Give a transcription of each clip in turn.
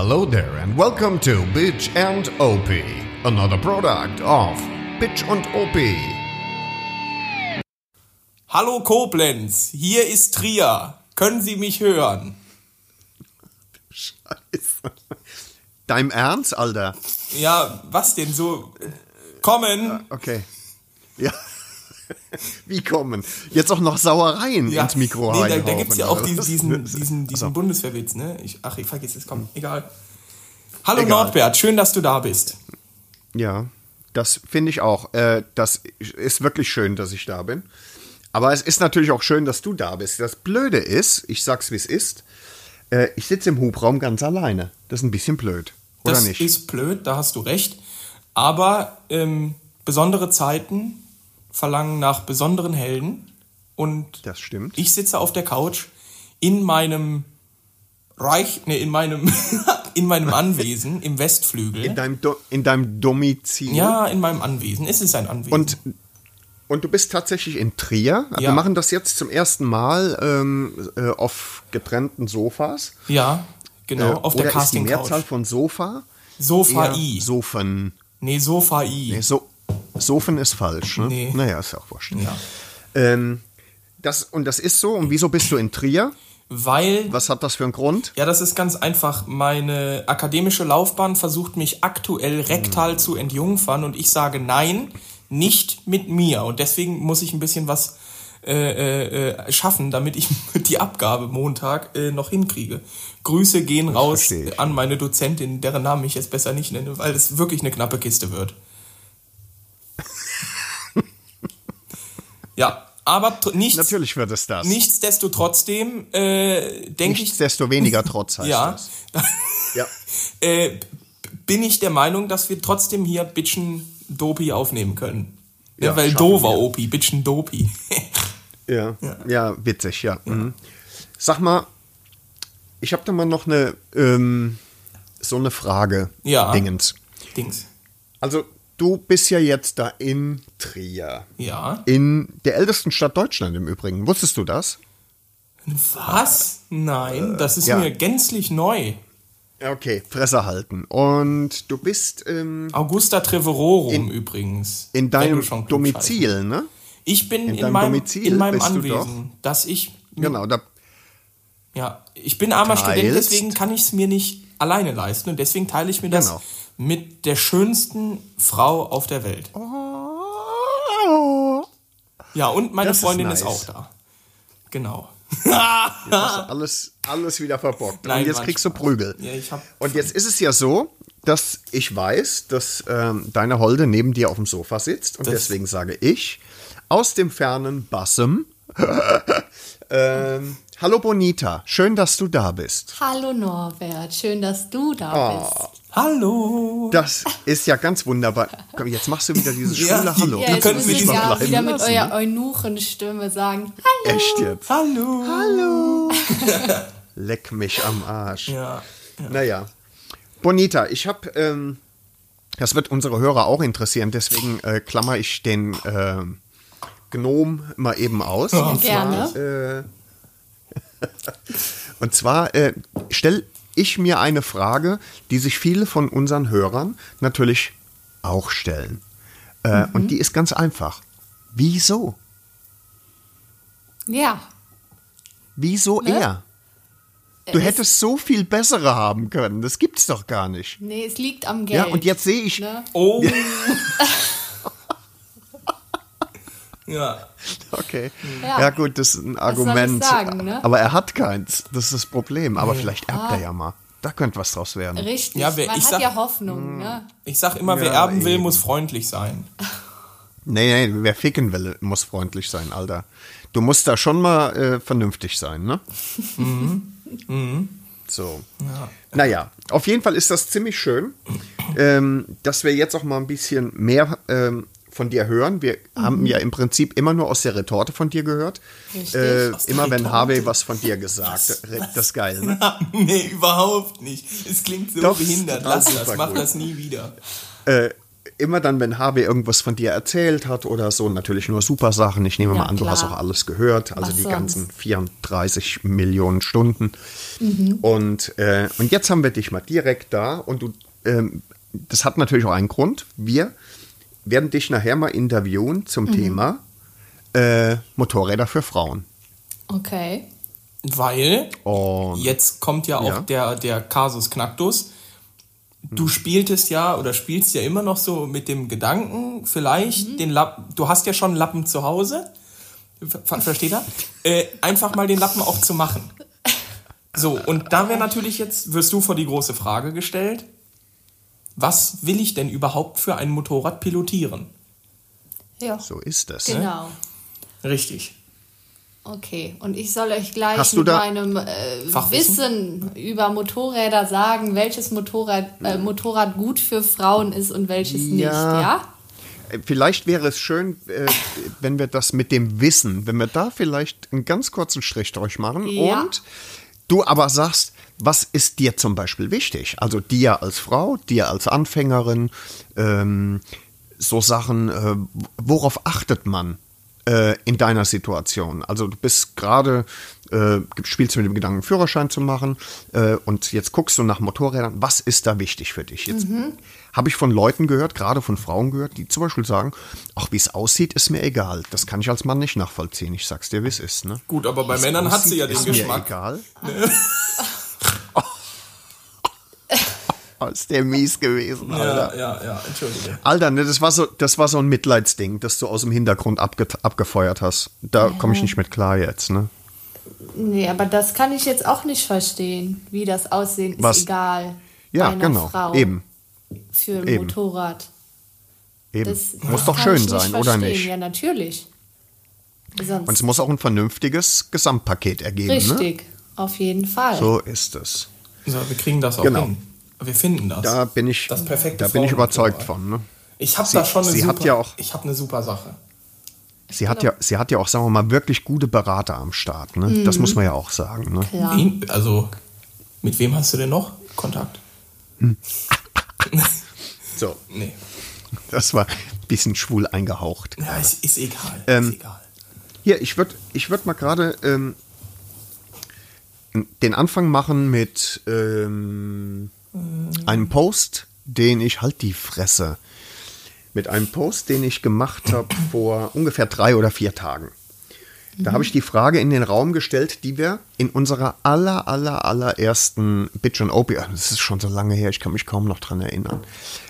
Hello there and welcome to Bitch and OP, another product of Bitch und OP. Hallo Koblenz, hier ist Trier. Können Sie mich hören? Scheiße. Dein Ernst, Alter? Ja, was denn so? Kommen. Okay. Ja. Wie kommen? Jetzt auch noch Sauereien Ja, ins Mikro nee, da, da gibt es ja auch diesen, diesen, diesen, diesen. Bundeswehrwitz, ne? Ich, ach, ich vergesse es, komm, egal. Hallo Egal. Nordbert, schön, dass du da bist. Ja, das finde ich auch. Äh, das ist wirklich schön, dass ich da bin. Aber es ist natürlich auch schön, dass du da bist. Das Blöde ist, ich sag's wie es ist, äh, ich sitze im Hubraum ganz alleine. Das ist ein bisschen blöd. Oder das nicht? ist blöd, da hast du recht. Aber ähm, besondere Zeiten verlangen nach besonderen Helden. Und das stimmt. ich sitze auf der Couch in meinem Reich, ne, in meinem, in meinem Anwesen im Westflügel. in, deinem Do in deinem Domizil. ja, in meinem Anwesen. Es ist ein Anwesen. Und, und du bist tatsächlich in Trier. Ja. Wir machen das jetzt zum ersten Mal ähm, äh, auf getrennten Sofas. ja, genau, Äh, auf der ist die Casting Mehrzahl Couch. von Sofa? Sofa I. Sofen. Nee, Sofa I. Nee, so, Sofen ist falsch, ne? Nee. Naja, ist ja auch wurscht. Ja. Ähm, das, und das ist so. Und wieso bist du in Trier? Weil Was hat das für einen Grund? Ja, das ist ganz einfach. Meine akademische Laufbahn versucht mich aktuell rektal zu entjungfern und ich sage nein, nicht mit mir. Und deswegen muss ich ein bisschen was äh, äh, äh, schaffen, damit ich die Abgabe Montag äh, noch hinkriege. Grüße gehen raus verstehe ich. an meine Dozentin, deren Namen ich jetzt besser nicht nenne, weil es wirklich eine knappe Kiste wird. Ja, aber nichts, Natürlich wird es das. nichtsdestotrotzdem äh, denke ich, Nichtsdestoweniger trotz heißt ja, das. Ja. äh, bin ich der Meinung, dass wir trotzdem hier Bitchen Dopi aufnehmen können. Ja, Ja, weil Dover. Opi, Bitchen Dopi. Ja, ja, witzig, ja. Mhm. Sag mal, ich habe da mal noch eine ähm, so eine Frage. Ja. Dingens. Dings. Also du bist ja jetzt da in Trier, Ja. in der ältesten Stadt Deutschland im Übrigen. Wusstest du das? Was? Nein, das ist Äh, ja. mir gänzlich neu. Okay, Fresse halten. Und du bist ähm, Augusta Treverorum übrigens. in deinem. Domizil, ne? Ich bin in, deinem meinem, Domizil in meinem bist du Anwesen, dass ich Genau, da Ja, ich bin armer. Student, deswegen kann ich es mir nicht alleine leisten und deswegen teile ich mir das Genau. Mit der schönsten Frau auf der Welt. Ja, und meine Das ist Freundin ist, nice. auch da. Genau. du alles, alles wieder verbockt. Nein, Und jetzt kriegst du. Prügel. Ja, Und jetzt ist es ja so, dass ich weiß, dass ähm, deine Holde neben dir auf dem Sofa sitzt. Und Das- deswegen sage ich aus dem fernen Bassem. ähm, Hallo Bonita, schön, dass du da bist. Hallo Norbert, schön, dass du da Oh. bist. Hallo. Das ist ja ganz wunderbar. Komm, jetzt machst du wieder dieses Ja, schwule Hallo. ja, Ja, Du jetzt ihr diesen ja bleiben wieder mit lassen, eurer Eunuchenstimme sagen, hallo. Echt jetzt? Hallo. Hallo. Leck mich am Arsch. Ja. Naja. Bonita, ich habe, ähm, das wird unsere Hörer auch interessieren, deswegen äh, klammer ich den ähm, Gnom mal eben aus. Oh, und Gerne. Zwar, äh, und zwar äh, stelle ich mir eine Frage, die sich viele von unseren Hörern natürlich auch stellen. Äh, Mhm. Und die ist ganz einfach. Wieso? Ja, Wieso Ne? er? Du Es- hättest so viel bessere haben können. Das gibt's doch gar nicht. nee, es liegt am Geld. Ja, und jetzt sehe ich. Ne? Oh. ja. Okay. Ja. Ja. gut, das ist ein Argument. sagen, ne? Aber er hat keins. Das ist das Problem. Aber vielleicht erbt er ja mal. Da könnte was draus werden. Richtig, Ja, wer- man ich hat sag- ja Hoffnung. Ne? Ich sag immer, wer Ja, erben will, eben. muss freundlich sein. Nee, nee, wer ficken will, muss freundlich sein, Alter. Du musst da schon mal äh, vernünftig sein, ne? Mhm. So. Naja, auf jeden Fall ist das ziemlich schön, ähm, dass wir jetzt auch mal ein bisschen mehr ähm, von dir hören. Wir haben ja im Prinzip immer nur aus der Retorte von dir gehört. Richtig. Äh, immer wenn Retorte? Harvey was von dir gesagt hat. Das ist geil, ne? nee, überhaupt nicht. Es klingt so Doch, behindert. Lass das, mach gut. das nie wieder. immer dann, wenn Harvey irgendwas von dir erzählt hat oder so, natürlich nur super Sachen. Ich nehme Ja, mal an, du klar. hast auch alles gehört, also Was die sonst? ganzen 34 Millionen Stunden. Und, äh, und jetzt haben wir dich mal direkt da und du, ähm, das hat natürlich auch einen Grund. Wir werden dich nachher mal interviewen zum Thema äh, Motorräder für Frauen. Okay. Weil Und jetzt kommt ja auch Ja. der, der Kasus Knacktus. Du spieltest ja oder spielst ja immer noch so mit dem Gedanken, vielleicht den Lappen, du hast ja schon einen Lappen zu Hause, Ver versteht er? Äh, einfach mal den Lappen auch zu machen. So, und da wäre natürlich jetzt, wirst du vor die große Frage gestellt, was will ich denn überhaupt für ein Motorrad pilotieren? Ja. so ist es. Genau. Richtig. Okay, und ich soll euch gleich mit meinem äh? Wissen über Motorräder sagen, welches Motorrad, äh, Motorrad gut für Frauen ist und welches nicht, Ja. ja? Äh, Vielleicht wäre es schön, äh, wenn wir das mit dem Wissen, wenn wir da vielleicht einen ganz kurzen Strich durchmachen Ja. und du aber sagst, was ist dir zum Beispiel wichtig? Also dir als Frau, dir als Anfängerin, ähm, so Sachen, äh, worauf achtet man äh, in deiner Situation? Also du bist gerade, äh, spielst mit dem Gedanken, Führerschein zu machen äh, und jetzt guckst du nach Motorrädern. Was ist da wichtig für dich? Jetzt habe ich von Leuten gehört, gerade von Frauen gehört, die zum Beispiel sagen, ach, wie es aussieht, ist mir egal. Das kann ich als Mann nicht nachvollziehen. Ich sag's dir, wie es ist. Ne? Gut, aber bei Männern hat sie ja den ist mir Geschmack. egal. Oh, ist der mies gewesen, Alter. Ja, ja, ja, entschuldige. Alter, ne, das war so, das war so ein Mitleidsding, das du aus dem Hintergrund abge abgefeuert hast. Da komme ich nicht mit klar jetzt, ne? Nee, aber das kann ich jetzt auch nicht verstehen, wie das Aussehen ist Was? egal. Ja, bei einer genau. Frau Eben, Für ein Eben. Motorrad. eben. Das muss doch schön sein, oder verstehen. nicht? Ja, natürlich. Sonst Und es muss auch ein vernünftiges Gesamtpaket ergeben, ne? richtig, auf jeden Fall. So ist es. So, wir kriegen das auch Genau. hin. Wir finden das. Da bin ich, Das perfekte da bin ich überzeugt von, ne? Ich habe da schon eine sie super, hat ja auch- ich habe eine super Sache. Sie hat ja, sie hat ja auch, sagen wir mal, wirklich gute Berater am Start, ne? Das muss man ja auch sagen, ne? Klar. Wen, also, mit wem hast du denn noch Kontakt? So, Nee. das war ein bisschen schwul eingehaucht. Ja, ist, ist egal. Ähm, ist egal. Hier, ich würde ich würd mal gerade ähm, den Anfang machen mit ähm, einem Post, den ich, halt die Fresse, mit einem Post, den ich gemacht habe vor ungefähr drei oder vier Tagen. Da habe ich die Frage in den Raum gestellt, die wir in unserer aller, aller, allerersten Bitch and OP, das ist schon so lange her, ich kann mich kaum noch dran erinnern,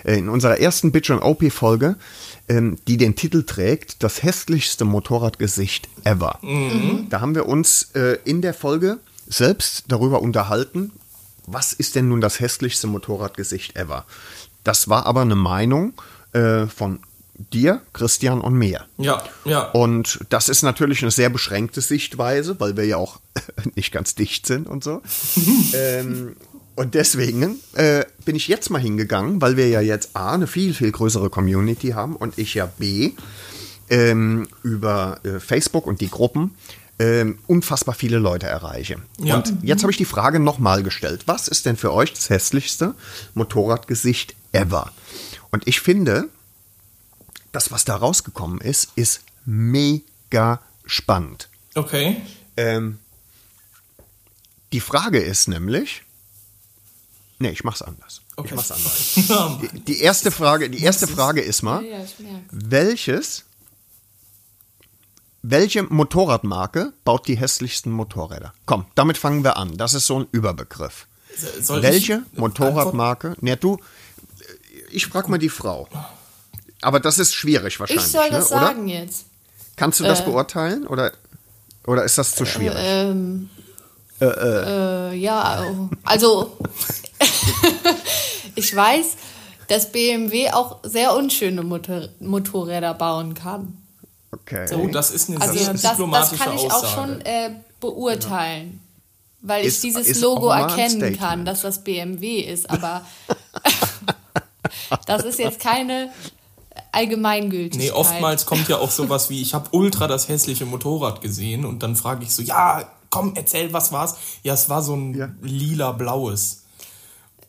äh, in unserer ersten Bitch and OP Folge, ähm, die den Titel trägt, das hässlichste Motorradgesicht ever. Da haben wir uns äh, in der Folge selbst darüber unterhalten, was ist denn nun das hässlichste Motorradgesicht ever? Das war aber eine Meinung äh, von dir, Christian und mir. Ja, ja. Und das ist natürlich eine sehr beschränkte Sichtweise, weil wir ja auch nicht ganz dicht sind und so. ähm, und deswegen äh, bin ich jetzt mal hingegangen, weil wir ja jetzt A, eine viel, viel größere Community haben und ich ja B, ähm, über äh, Facebook und die Gruppen ähm, unfassbar viele Leute erreiche. Ja. Und jetzt habe ich die Frage nochmal gestellt. Was ist denn für euch das hässlichste Motorradgesicht ever? Und ich finde, das, was da rausgekommen ist, ist mega spannend. Okay. Ähm, die Frage ist nämlich. Nee, ich mach's anders. Okay. Ich mach's anders. Die, die erste Frage, die erste Frage ist mal, welches, welche Motorradmarke baut die hässlichsten Motorräder? Komm, damit fangen wir an. Das ist so ein Überbegriff. Soll Welche ich Motorradmarke? Ne, du, ich frag mal die Frau. Aber das ist schwierig wahrscheinlich, Ich soll ne? das oder? sagen jetzt. Kannst du das beurteilen oder, oder ist das zu schwierig? Ähm, äh, ja, also ich weiß, dass BMW auch sehr unschöne Motor Motorräder bauen kann. okay. Oh, das ist eine Also sehr das, das diplomatische kann ich Aussage. auch schon äh, beurteilen. Weil Ist- ich dieses Logo erkennen kann, dass das BMW ist, aber das ist jetzt keine Allgemeingültigkeit. Nee, oftmals kommt ja auch sowas wie, ich habe ultra das hässliche Motorrad gesehen und dann frage ich so, ja, komm, erzähl, was war's? Ja, es war so ein Ja. lila-blaues.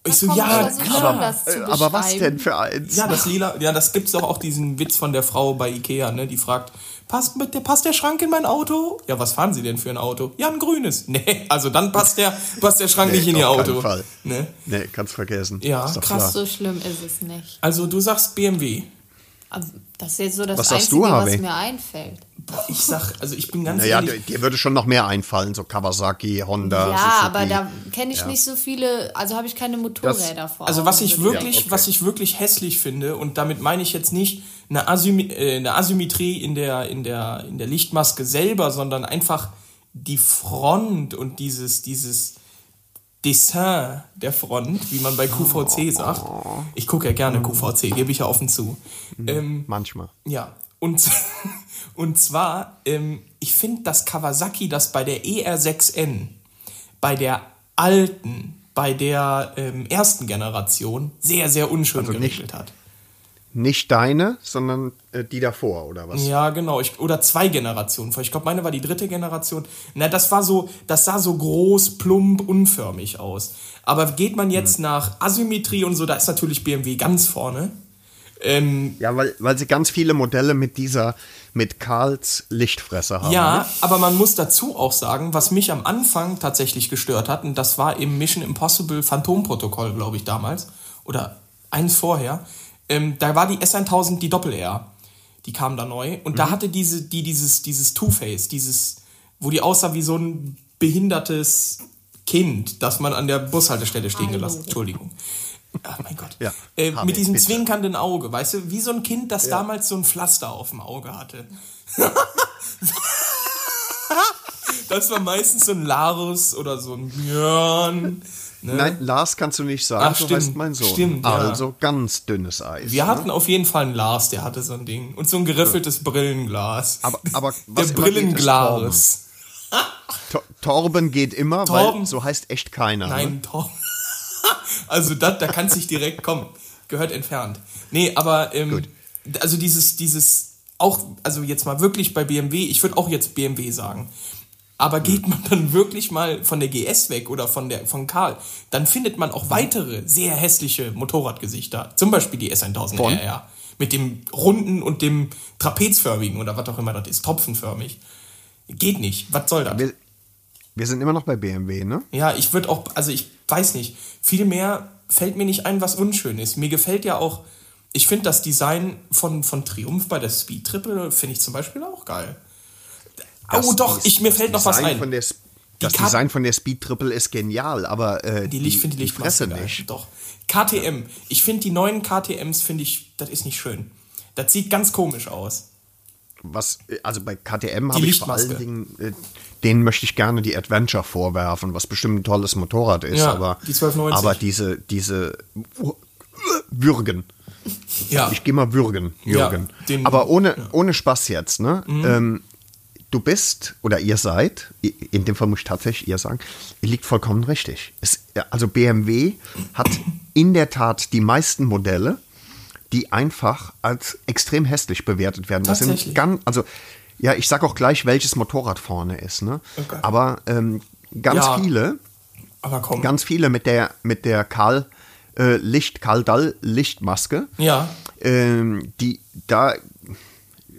Ich so, ja, versuch klar. schon, Äh, aber was denn für eins? Ja, das lila, ja, das gibt's doch auch diesen Witz von der Frau bei Ikea, ne, die fragt, passt mit der, passt der Schrank in mein Auto? Ja, was fahren Sie denn für ein Auto? Ja, ein grünes. Nee, also dann passt der, passt der Schrank nicht in Ihr auf keinen Auto. Fall. Ne? Nee, kannst vergessen. Ja, krass. klar. So schlimm ist es nicht. Also du sagst BMW. Das ist jetzt so das Was sagst Einzige, du, was Harvey? mir einfällt. Boah, Ich sag, also ich bin ganz Naja, ehrlich. dir würde schon noch mehr einfallen, so Kawasaki, Honda. ja, Suzuki. aber da kenne ich nicht so viele, also habe ich keine Motorräder vor. Also was ich wirklich, Ja, okay. was ich wirklich hässlich finde, und damit meine ich jetzt nicht eine, Asymmet äh, eine Asymmetrie in der, in, der, in der Lichtmaske selber, sondern einfach die Front und dieses, dieses Dessin der Front, wie man bei QVC sagt. Ich gucke ja gerne QVC, gebe ich ja offen zu. Ähm, Manchmal. ja, und, und zwar, ähm, ich finde, dass Kawasaki das bei der ER6N, bei der alten, bei der ähm, ersten Generation sehr, sehr unschön Also geregelt hat. Nicht deine, sondern äh, die davor, oder was? Ja, genau. Ich, oder zwei Generationen vor. Ich glaube, meine war die dritte Generation. Na, das war so, das sah so groß, plump, unförmig aus. Aber geht man jetzt Hm. nach Asymmetrie und so, da ist natürlich BMW ganz vorne. Ähm, Ja, weil, weil sie ganz viele Modelle mit dieser, mit Karls Lichtfresse haben. Ja, ne? aber man muss dazu auch sagen, was mich am Anfang tatsächlich gestört hat, und das war im Mission Impossible Phantom-Protokoll, glaube ich, damals, oder eins vorher, ähm, da war die S1000 die Doppel-R. Die kam da neu. Und Mhm. da hatte diese, die dieses, dieses Two-Face, dieses, wo die aussah wie so ein behindertes Kind, das man an der Bushaltestelle stehen gelassen. Entschuldigung. Ach mein Gott. Ja, äh, mit diesem bitte. zwinkernden Auge, weißt du, wie so ein Kind, das damals so ein Pflaster auf dem Auge hatte. Das war meistens so ein Larus oder so ein Björn. Ne? Nein, Lars kannst du nicht sagen, Ach, so stimmt, heißt mein Sohn. stimmt, ja. Also ganz dünnes Eis. Wir ne? hatten auf jeden Fall einen Lars, der hatte so ein Ding. Und so ein geriffeltes Brillenglas. Aber, aber der Brillenglas. Torben. Tor- Torben geht immer, Torben. weil so heißt echt keiner. Ne? Nein, Tom. also das, da kannst dich direkt kommen. Gehört entfernt. Nee, aber ähm, also dieses, dieses, auch, also jetzt mal wirklich bei BMW, ich würde auch jetzt BMW sagen. Aber geht man dann wirklich mal von der GS weg oder von der von Karl, dann findet man auch weitere sehr hässliche Motorradgesichter. Zum Beispiel die S1000 Von? RR. Mit dem runden und dem trapezförmigen oder was auch immer das ist, topfenförmig. Geht nicht. Was soll das? Wir, wir sind immer noch bei BMW, ne? Ja, ich würde auch, also ich weiß nicht, viel mehr fällt mir nicht ein, was unschön ist. Mir gefällt ja auch, ich finde das Design von, von Triumph bei der Speed Triple, finde ich zum Beispiel auch geil. Das oh doch, ich, mir das fällt noch was ein. Von der, Sp- das Kap- Design von der Speed Triple ist genial, aber äh, die Licht, finde die Fresse Lichtmaske nicht. Doch. KTM, ich finde die neuen KTMs, finde ich, das ist nicht schön. Das sieht ganz komisch aus. Was, äh, also bei KTM habe ich vor allen Dingen, äh, denen möchte ich gerne die Adventure vorwerfen, was bestimmt ein tolles Motorrad ist, Ja, aber, die 1290. aber diese, diese Würgen. Ja. Ich gehe mal würgen, Jürgen. Ja, den- Aber ohne, ohne Spaß jetzt, ne? Mhm. Ähm, du bist oder ihr seid, in dem Fall muss ich tatsächlich ihr sagen, ihr liegt vollkommen richtig. Es, also BMW hat in der Tat die meisten Modelle, die einfach als extrem hässlich bewertet werden. Das sind ganz, also ja, ich sag auch gleich, welches Motorrad vorne ist, ne? Okay. Aber ähm, ganz Ja. viele, Aber komm. ganz viele mit der mit der Karl äh, Licht Karl Dall Lichtmaske ja. ähm, die da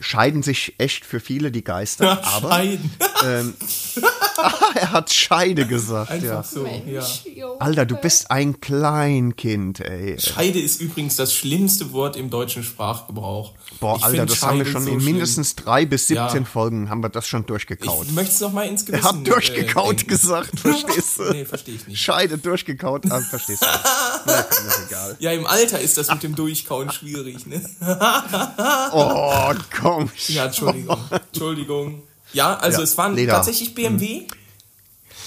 scheiden sich echt für viele die Geister. aber Scheiden. er hat Scheide gesagt. Einfach Ja. so, ja. Junge. Alter, du bist ein Kleinkind, ey. Scheide ist übrigens das schlimmste Wort im deutschen Sprachgebrauch. Boah, Ich Alter, das haben wir Scheide schon so in schlimm. mindestens drei bis 17 Ja. Folgen haben wir das schon durchgekaut. Ich möchte es noch mal ins Gewissen. Er hat durchgekaut äh, gesagt, verstehst du? Nee, verstehe ich nicht. Scheide durchgekaut, ah, verstehst du. Na, ist egal. Ja, im Alter ist das mit dem Durchkauen schwierig, ne? Oh, komm. Ja, Entschuldigung. Entschuldigung. Ja, also Ja, es waren Leder. Mhm. tatsächlich BMW.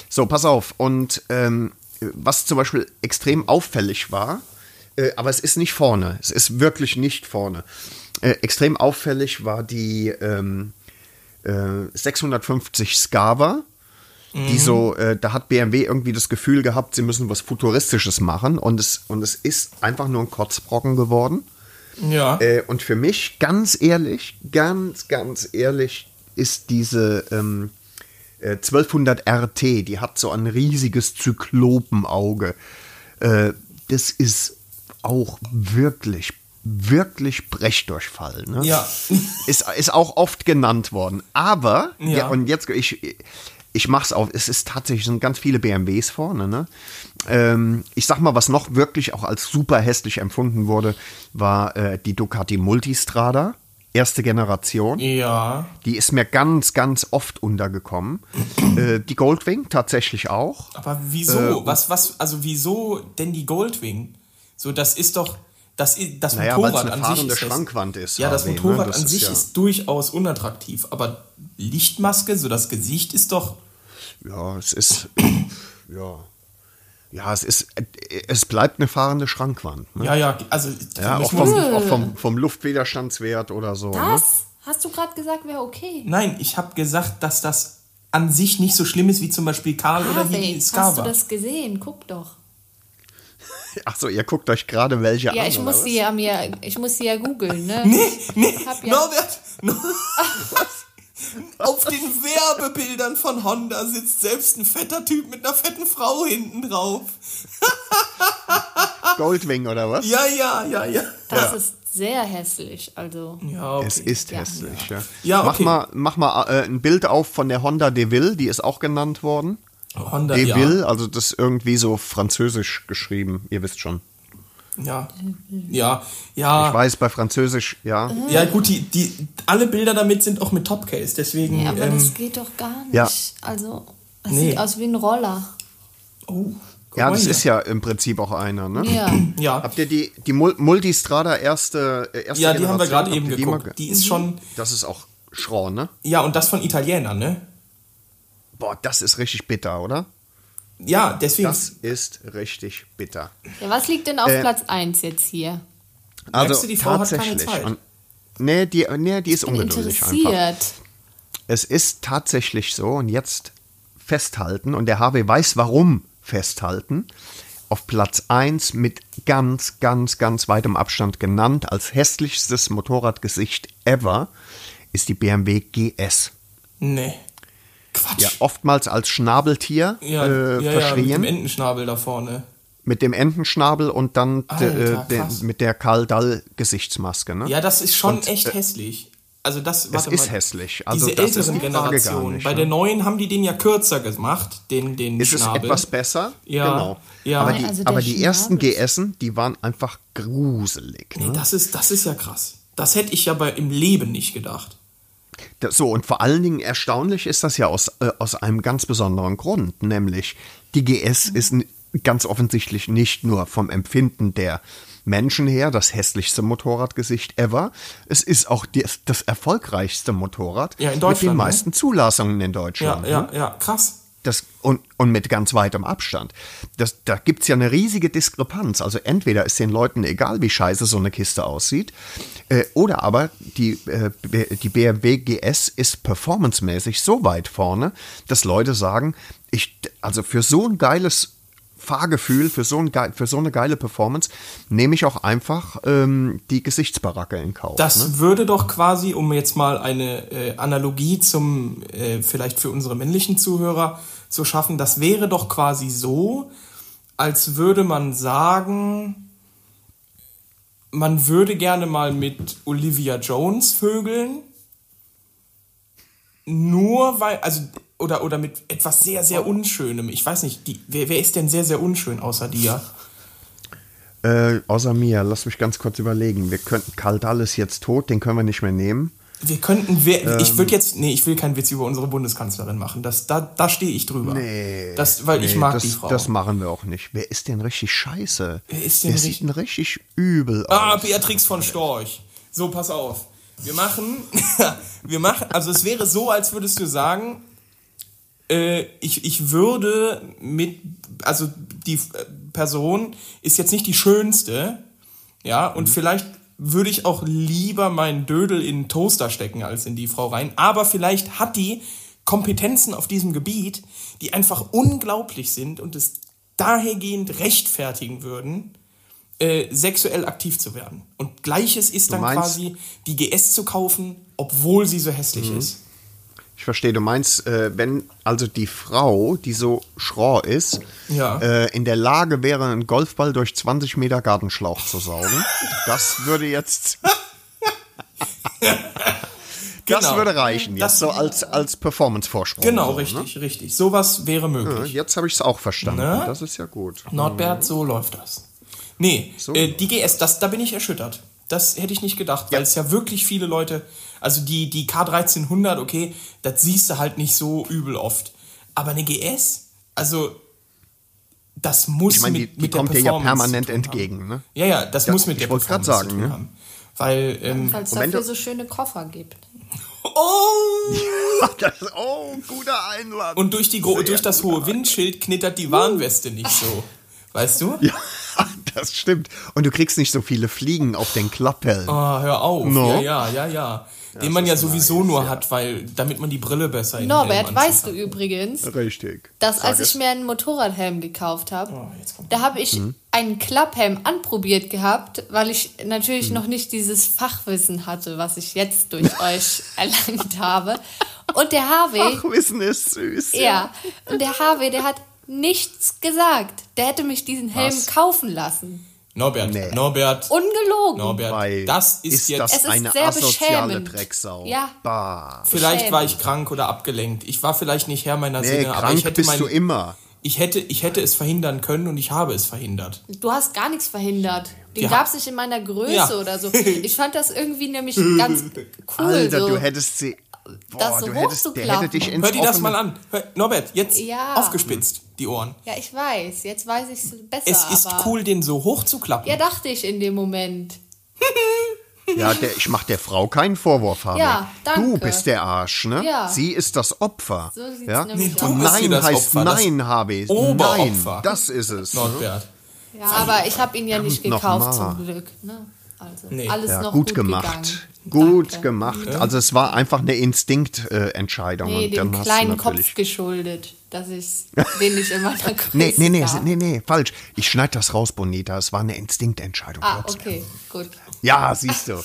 So, pass auf. Und ähm, was zum Beispiel extrem auffällig war, äh, aber es ist nicht vorne. Es ist wirklich nicht vorne. Äh, extrem auffällig war die ähm, äh, 650 Scava. Die so, äh, da hat BMW irgendwie das Gefühl gehabt, sie müssen was Futuristisches machen und es, und es ist einfach nur ein Kotzbrocken geworden. Ja. Äh, und für mich, ganz ehrlich, ganz, ganz ehrlich, ist diese ähm, äh, 1200 RT, die hat so ein riesiges Zyklopenauge. Äh, das ist auch wirklich, wirklich Brechdurchfall. Ne? Ja. Ist, ist auch oft genannt worden. Aber, ja. Ja. und jetzt, ich, ich mach's auf, es ist tatsächlich, sind ganz viele BMWs vorne. Ne? Ähm, ich sag mal, was noch wirklich auch als super hässlich empfunden wurde, war äh, die Ducati Multistrada. Erste Generation. Ja. Die ist mir ganz, ganz oft untergekommen. äh, die Goldwing tatsächlich auch. Aber wieso? Äh, was, was, also wieso denn die Goldwing? So, das ist doch, das, das Naja, Motorrad eine an sich ist Schrankwand ist, Ja, das ne? Motorrad Das an ist sich ja- ist durchaus unattraktiv, aber Lichtmaske, so das Gesicht ist doch, Ja, es ist. ja. Ja, es ist. Es bleibt eine fahrende Schrankwand. Ne? ja, ja, also Ja, ich auch vom, auch vom, vom Luftwiderstandswert oder so. Ne? Was? Hast du gerade gesagt, wäre okay? Nein, ich habe gesagt, dass das an sich nicht so schlimm ist wie zum Beispiel Karl oder Harvey, die hast du Skava. das gesehen? Guck doch. Achso, ihr guckt euch gerade welche Ja, an. ich oder muss sie ja mir, ich muss sie ja googeln, ne? Nee, nee, Hab ja- Norbert, no, auf den Werbebildern von Honda sitzt selbst ein fetter Typ mit einer fetten Frau hinten drauf. Goldwing oder was? Ja, ja, ja, ja. Das ist sehr hässlich, also. Ja, okay. Es ist Ja. hässlich, ja. Ja, Mach okay. mal, mach mal äh, ein Bild auf von der Honda DeVille, die ist auch genannt worden. Honda, DeVille, also das ist irgendwie so französisch geschrieben, ihr wisst schon. Ja. Ja, ja, Ich weiß, bei Französisch, ja. ja. gut, die, die, alle Bilder damit sind auch mit Topcase, deswegen. Ja, aber ähm, das geht doch gar nicht. ja. Also, das Nee. sieht aus wie ein Roller. oh, Ja, mal das ist ja im Prinzip auch einer, ne? Ja. Ja, Habt ihr die, die Mul- Multistrada erste, äh, erste ja die haben wir Generation? gerade eben die mal geguckt. ge- Die ist schon. Das ist auch Schroh, ne? Ja, und das von Italienern, ne? Boah, das ist richtig bitter, oder? Ja, deswegen. Das ist richtig bitter. Ja, was liegt denn auf Äh, Platz 1 jetzt hier? Also du, die Frau hat keine tatsächlich. Zeit? Und, nee, die, nee, die ist Bin ungeduldig einfach. interessiert. Es ist tatsächlich so, und jetzt festhalten, und der HW weiß warum festhalten, auf Platz 1 mit ganz, ganz, ganz weitem Abstand genannt als hässlichstes Motorradgesicht ever ist die BMW GS. nee. Quatsch. Ja, oftmals als Schnabeltier Ja, äh, ja, ja, mit verschrien. dem Entenschnabel da vorne. mit dem Entenschnabel und dann de, Alter, de, krass. mit der Karl Dall Gesichtsmaske. Ne? Ja, das ist schon Und, echt äh, hässlich. Also das, es warte ist mal, hässlich. Also diese das ist älteren die Frage gar Generationen. nicht, Bei ne? der neuen haben die den ja kürzer gemacht, den, den ist es Schnabel. etwas besser. Ja, Genau. ja. Aber die, also aber die ersten GSen, die waren einfach gruselig. Nee, Ne? das ist, das ist ja krass. Das hätte ich ja bei, im Leben nicht gedacht. So, und vor allen Dingen erstaunlich ist das ja aus, äh, aus einem ganz besonderen Grund, nämlich die GS ist n- ganz offensichtlich nicht nur vom Empfinden der Menschen her das hässlichste Motorradgesicht ever, es ist auch die, das erfolgreichste Motorrad Ja, mit den ne? meisten Zulassungen in Ja, Deutschland. ja, ne? ja, krass. Das, und, und mit ganz weitem Abstand. Das, da gibt es ja eine riesige Diskrepanz. Also entweder ist den Leuten egal, wie scheiße so eine Kiste aussieht, äh, oder aber die, äh, die BMW GS ist performancemäßig so weit vorne, dass Leute sagen, ich, also für so ein geiles Fahrgefühl, für so, ein, für so eine geile Performance, nehme ich auch einfach ähm, die Gesichtsbaracke in Kauf. Das ne? würde doch quasi, um jetzt mal eine äh, Analogie zum, äh, vielleicht für unsere männlichen Zuhörer zu schaffen, das wäre doch quasi so, als würde man sagen, man würde gerne mal mit Olivia Jones vögeln, nur weil, also, oder, oder mit etwas sehr, sehr Unschönem. Ich weiß nicht, die, wer, wer ist denn sehr, sehr unschön außer dir? Äh, außer mir, lass mich ganz kurz überlegen. Wir könnten, Karl Dahl ist jetzt tot, den können wir nicht mehr nehmen. Wir könnten, wer, ich Ähm. würde jetzt, nee, ich will keinen Witz über unsere Bundeskanzlerin machen. Das, da, da stehe ich drüber. Nee. Das, weil ich nee, mag das, die Frau. Das machen wir auch nicht. Wer ist denn richtig scheiße? Wer ist denn Der richtig- sieht denn richtig übel ah, aus. Beatrix von Storch. So, pass auf. Wir machen, wir machen, also es wäre so, als würdest du sagen, äh, ich, ich würde mit, also die äh, Person ist jetzt nicht die schönste, ja, und vielleicht würde ich auch lieber meinen Dödel in den Toaster stecken als in die Frau rein, aber vielleicht hat die Kompetenzen auf diesem Gebiet, die einfach unglaublich sind und es dahergehend rechtfertigen würden, äh, sexuell aktiv zu werden. Und gleiches ist dann meinst- quasi die GS zu kaufen, obwohl sie so hässlich ist. Ich verstehe, du meinst, äh, wenn also die Frau, die so schroh ist, Ja. äh, in der Lage wäre, einen Golfball durch 20 Meter Gartenschlauch zu saugen, das würde jetzt, das Genau. würde reichen, Das- jetzt so als, als Performance-Vorsprung. Genau, so, richtig, richtig. Sowas wäre Ne? Ja, möglich. jetzt habe ich es auch verstanden. Ne? Das ist ja gut. Nordbert, so läuft das. Nee, äh, die GS, das, da bin ich erschüttert. Das hätte ich nicht gedacht, weil es ja wirklich viele Leute, also die, die K1300, okay, das siehst du halt nicht so übel oft. Aber eine GS, also das muss Ich meine, die, mit, die mit der kommt dir ja permanent entgegen. Ne? Ja, ja, das muss mit ich der Performance sagen, zu tun ne? haben. Weil, ähm, Falls Und wenn dafür so schöne Koffer gibt. oh! Das, oh, guter Einwand. Und durch, die, durch das hohe Windschild knittert die Warnweste nicht so. Weißt du? ja, das stimmt. Und du kriegst nicht so viele Fliegen auf den Klapphelm. Ah, hör auf. No. Ja, ja, ja, ja. Den man ja sowieso nur hat, weil, damit man die Brille besser in Norbert, weißt du übrigens, Richtig. dass Sag als es. ich mir einen Motorradhelm gekauft habe. Oh, da habe ich Mhm. einen Klapphelm anprobiert gehabt, weil ich natürlich Mhm. noch nicht dieses Fachwissen hatte, was ich jetzt durch euch erlangt habe. Und der HW, Ach, Wissen ist süß. ja, und der HW, der hat nichts gesagt. Der hätte mich diesen Helm Was? kaufen lassen. Norbert, Nee. Norbert, Ungelogen. Norbert, Weil das ist, ist jetzt. das Es ist eine sehr asoziale beschämend. Drecksau. Ja. Bah. vielleicht war ich krank oder abgelenkt. Ich war vielleicht nicht Herr meiner Nee, Sinne, aber krank ich hätte bist mein, du immer. ich hätte, ich hätte es verhindern können und ich habe es verhindert. Du hast gar nichts verhindert. Den Ja. gab's nicht in meiner Größe Ja. oder so. Ich fand das irgendwie nämlich ganz cool. Alter, so. du hättest sie. Boah, Das so hättest, hochzuklappen. hätte dich ins Hör dir das mal an. Hör, Norbert, jetzt Ja. aufgespitzt, die Ohren. Ja, ich weiß. Jetzt weiß ich es besser. Es ist aber cool, den so hoch zu klappen. Ja, dachte ich in dem Moment. Ja, der, ich mach der Frau keinen Vorwurf, Harvey. Ja, danke. Du bist der Arsch, ne? Ja. Sie ist das Opfer. So sieht's ja? nämlich Nee, aus. du hier Nein das heißt Opfer, das nein, Harvey. Oberopfer. Nein, das ist es. Norbert. Ja, aber ich habe ihn ja nicht gekauft, zum Glück. Ne? Also, Nee. alles Ja, noch gut, gut, gemacht. gegangen. Gut Danke. gemacht. Also es war einfach eine Instinktentscheidung. Nee, und dann dem kleinen Kopf geschuldet, dass ich den nicht meiner Größe Nee, nee, nee, nee, nee, falsch. Ich schneide das raus, Bonita. Es war eine Instinktentscheidung. Ah, okay, gut. Ja, siehst du.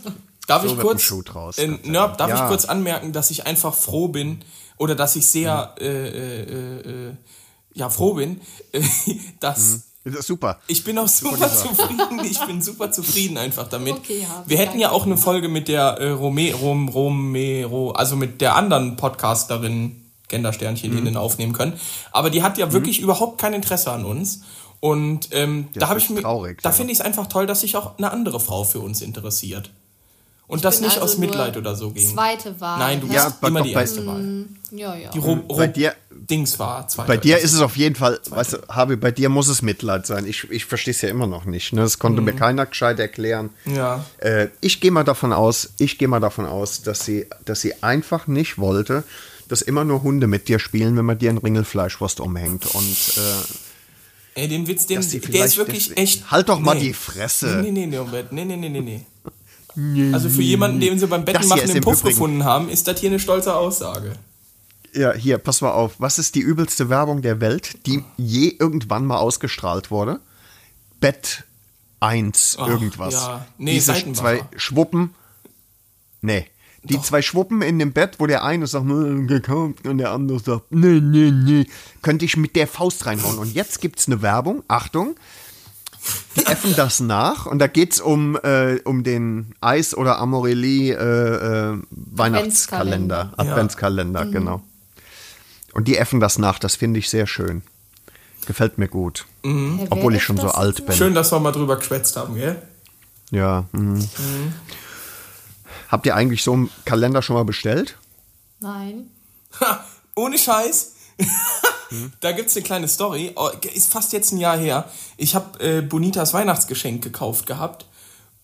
Darf So ich kurz, ein Schuh draus, äh, Nörb, darf Ja. ich kurz anmerken, dass ich einfach froh bin oder dass ich sehr äh, äh, äh, äh, ja froh bin, äh, dass Das ist super. ich bin auch super zufrieden. Ich bin super zufrieden einfach damit. Okay, ja, Wir hätten ja auch eine Folge mit der äh, Rome, Rom, Romero, also mit der anderen Podcasterin Gendersternchen Mhm. aufnehmen können. Aber die hat ja wirklich überhaupt kein Interesse an uns. Und ähm, da habe ich mir, traurig, da ja. finde ich es einfach toll, dass sich auch eine andere Frau für uns interessiert. Und das bin nicht also aus Mitleid oder so ging. Zweite Wahl. Nein, du bist Ja, immer die bei- erste Wahl. Ja, ja. Die Ro Bei dir- Dings war zweite. Bei dir ist es auf jeden Fall, weißt du, Harvey, bei dir muss es Mitleid sein. Ich, ich verstehe es ja immer noch nicht. Ne? Das konnte mir keiner gescheit erklären. Mhm. Ja. Äh, ich gehe mal davon aus, ich gehe mal davon aus, dass sie, dass sie einfach nicht wollte, dass immer nur Hunde mit dir spielen, wenn man dir ein Ringelfleischwurst umhängt. Und äh, Ey, den Witz, den, der ist wirklich deswegen- echt. Halt doch mal die Fresse. Nee, nee, nee, Norbert. Nee, nee, nee, nee, nee. Also für jemanden, den sie beim Bettenmachen ist im im Puff Übrigen- gefunden haben, ist das hier eine stolze Aussage. ja, hier, pass mal auf. Was ist die übelste Werbung der Welt, die je irgendwann mal ausgestrahlt wurde? Bett 1 Ach, irgendwas. ja. Nee, Diese zwei Schwuppen. Nee. Die zwei Schwuppen in dem Bett, wo der eine sagt, "Hm, gekauft und der andere sagt, nee, nee, nee, könnte ich mit der Faust reinhauen. Und jetzt gibt's eine Werbung, Achtung, die äffen das nach und da geht's um, äh, um den Eis- oder Amorelli äh, äh, Weihnachtskalender, Adventskalender. Adventskalender, genau. Und die äffen das nach, das finde ich sehr schön. Gefällt mir gut. Wer Obwohl ich schon so alt bin. Schön, dass wir mal drüber geschwätzt haben, gell? Ja. mhm. Habt ihr eigentlich so einen Kalender schon mal bestellt? Nein. Ha, ohne Scheiß. Hm? Da gibt's eine kleine Story. Oh, Ist fast jetzt ein Jahr her. Ich habe äh, Bonitas Weihnachtsgeschenk gekauft gehabt.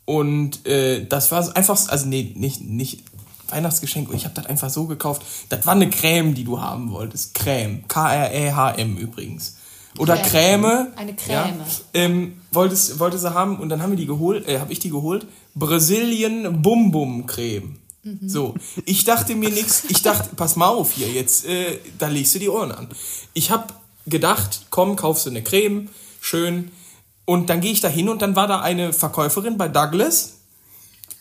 Und äh, das war so einfach, also nee, nicht, nicht Weihnachtsgeschenk. Ich habe das einfach so gekauft. Das war eine Creme, die du haben wolltest. Creme. K-R-E-H-M übrigens. Oder Creme. Creme. Eine Creme. Ja, ähm, wolltest, wollte sie haben und dann haben wir die geholt, äh, habe ich die geholt. Brazilian Bum Bum Creme. So, ich dachte mir nichts, ich dachte, pass mal auf hier, jetzt, äh, da legst du die Ohren an. Ich habe gedacht, komm, kaufst du eine Creme, schön. Und dann gehe ich da hin und dann war da eine Verkäuferin bei Douglas,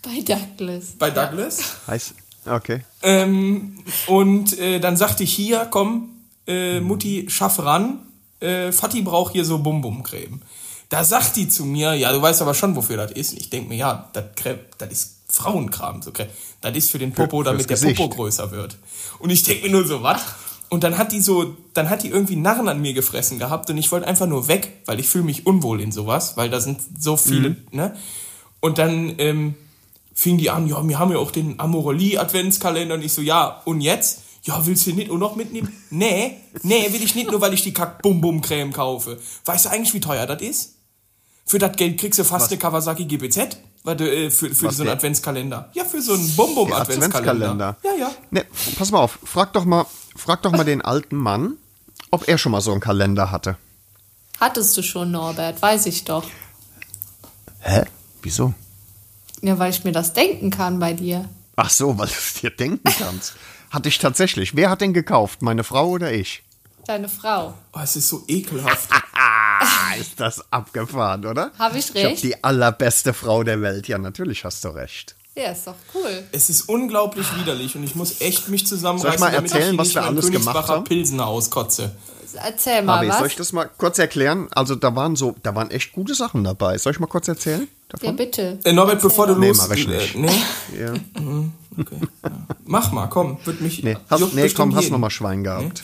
Bei Douglas. bei Douglas. Heißt, Okay. Ähm, und äh, dann sagte ich hier, komm, äh, Mutti, schaff ran. Äh, Vati braucht hier so Bum-Bum-Creme. Da sagt die zu mir, ja, du weißt aber schon, wofür das ist. Und ich denke mir, ja, das Creme, das ist Frauenkram. So, Creme. Das ist für den Popo, Für- damit der Gesicht. Popo größer wird. Und ich denke mir nur so, was? Und dann hat die so, dann hat die irgendwie Narren an mir gefressen gehabt und ich wollte einfach nur weg, weil ich fühle mich unwohl in sowas, weil da sind so viele, Mhm. ne? Und dann ähm, fing die an, ja, wir haben ja auch den Amorelie-Adventskalender und ich so, ja, und jetzt? Ja, willst du den nicht auch noch mitnehmen? Nee, nee, will ich nicht nur, weil ich die Kack-Bum-Bum-Creme kaufe. Weißt du eigentlich, wie teuer das ist? Für das Geld kriegst du fast eine Kawasaki GBZ du, äh, für, für Was so einen der- Adventskalender. Ja, für so einen Bum-Bum-Adventskalender. Ja, ja. Ne, pass mal auf, frag doch mal, frag doch mal den alten Mann, ob er schon mal so einen Kalender hatte. Hattest du schon, Norbert, weiß ich doch. Hä? Wieso? Ja, weil ich mir das denken kann bei dir. Ach so, weil du es dir denken kannst. Hatte ich tatsächlich. Wer hat den gekauft? Meine Frau oder ich? Deine Frau. Oh, es ist so ekelhaft. Ah, ist das abgefahren, oder? Hab ich Ich hab recht? die allerbeste Frau der Welt. Ja, natürlich hast du recht. Ja, ist doch cool. Es ist unglaublich widerlich und ich muss echt mich zusammenreißen, Soll ich mal damit erzählen, ich was wir alles gemacht haben? Pilsener auskotze. Erzähl mal Harvey, was. soll ich das mal kurz erklären? Also da waren so, da waren echt gute Sachen dabei. Soll ich mal kurz erzählen? ja, Davon? bitte. Äh, Norbert, bevor du Nee, los... mach ich nicht. Äh, nee? Ja. Okay. Ja. Mach mal, komm. Wird mich... Nee, hast, nee komm, hast jeden. noch mal Schwein gehabt.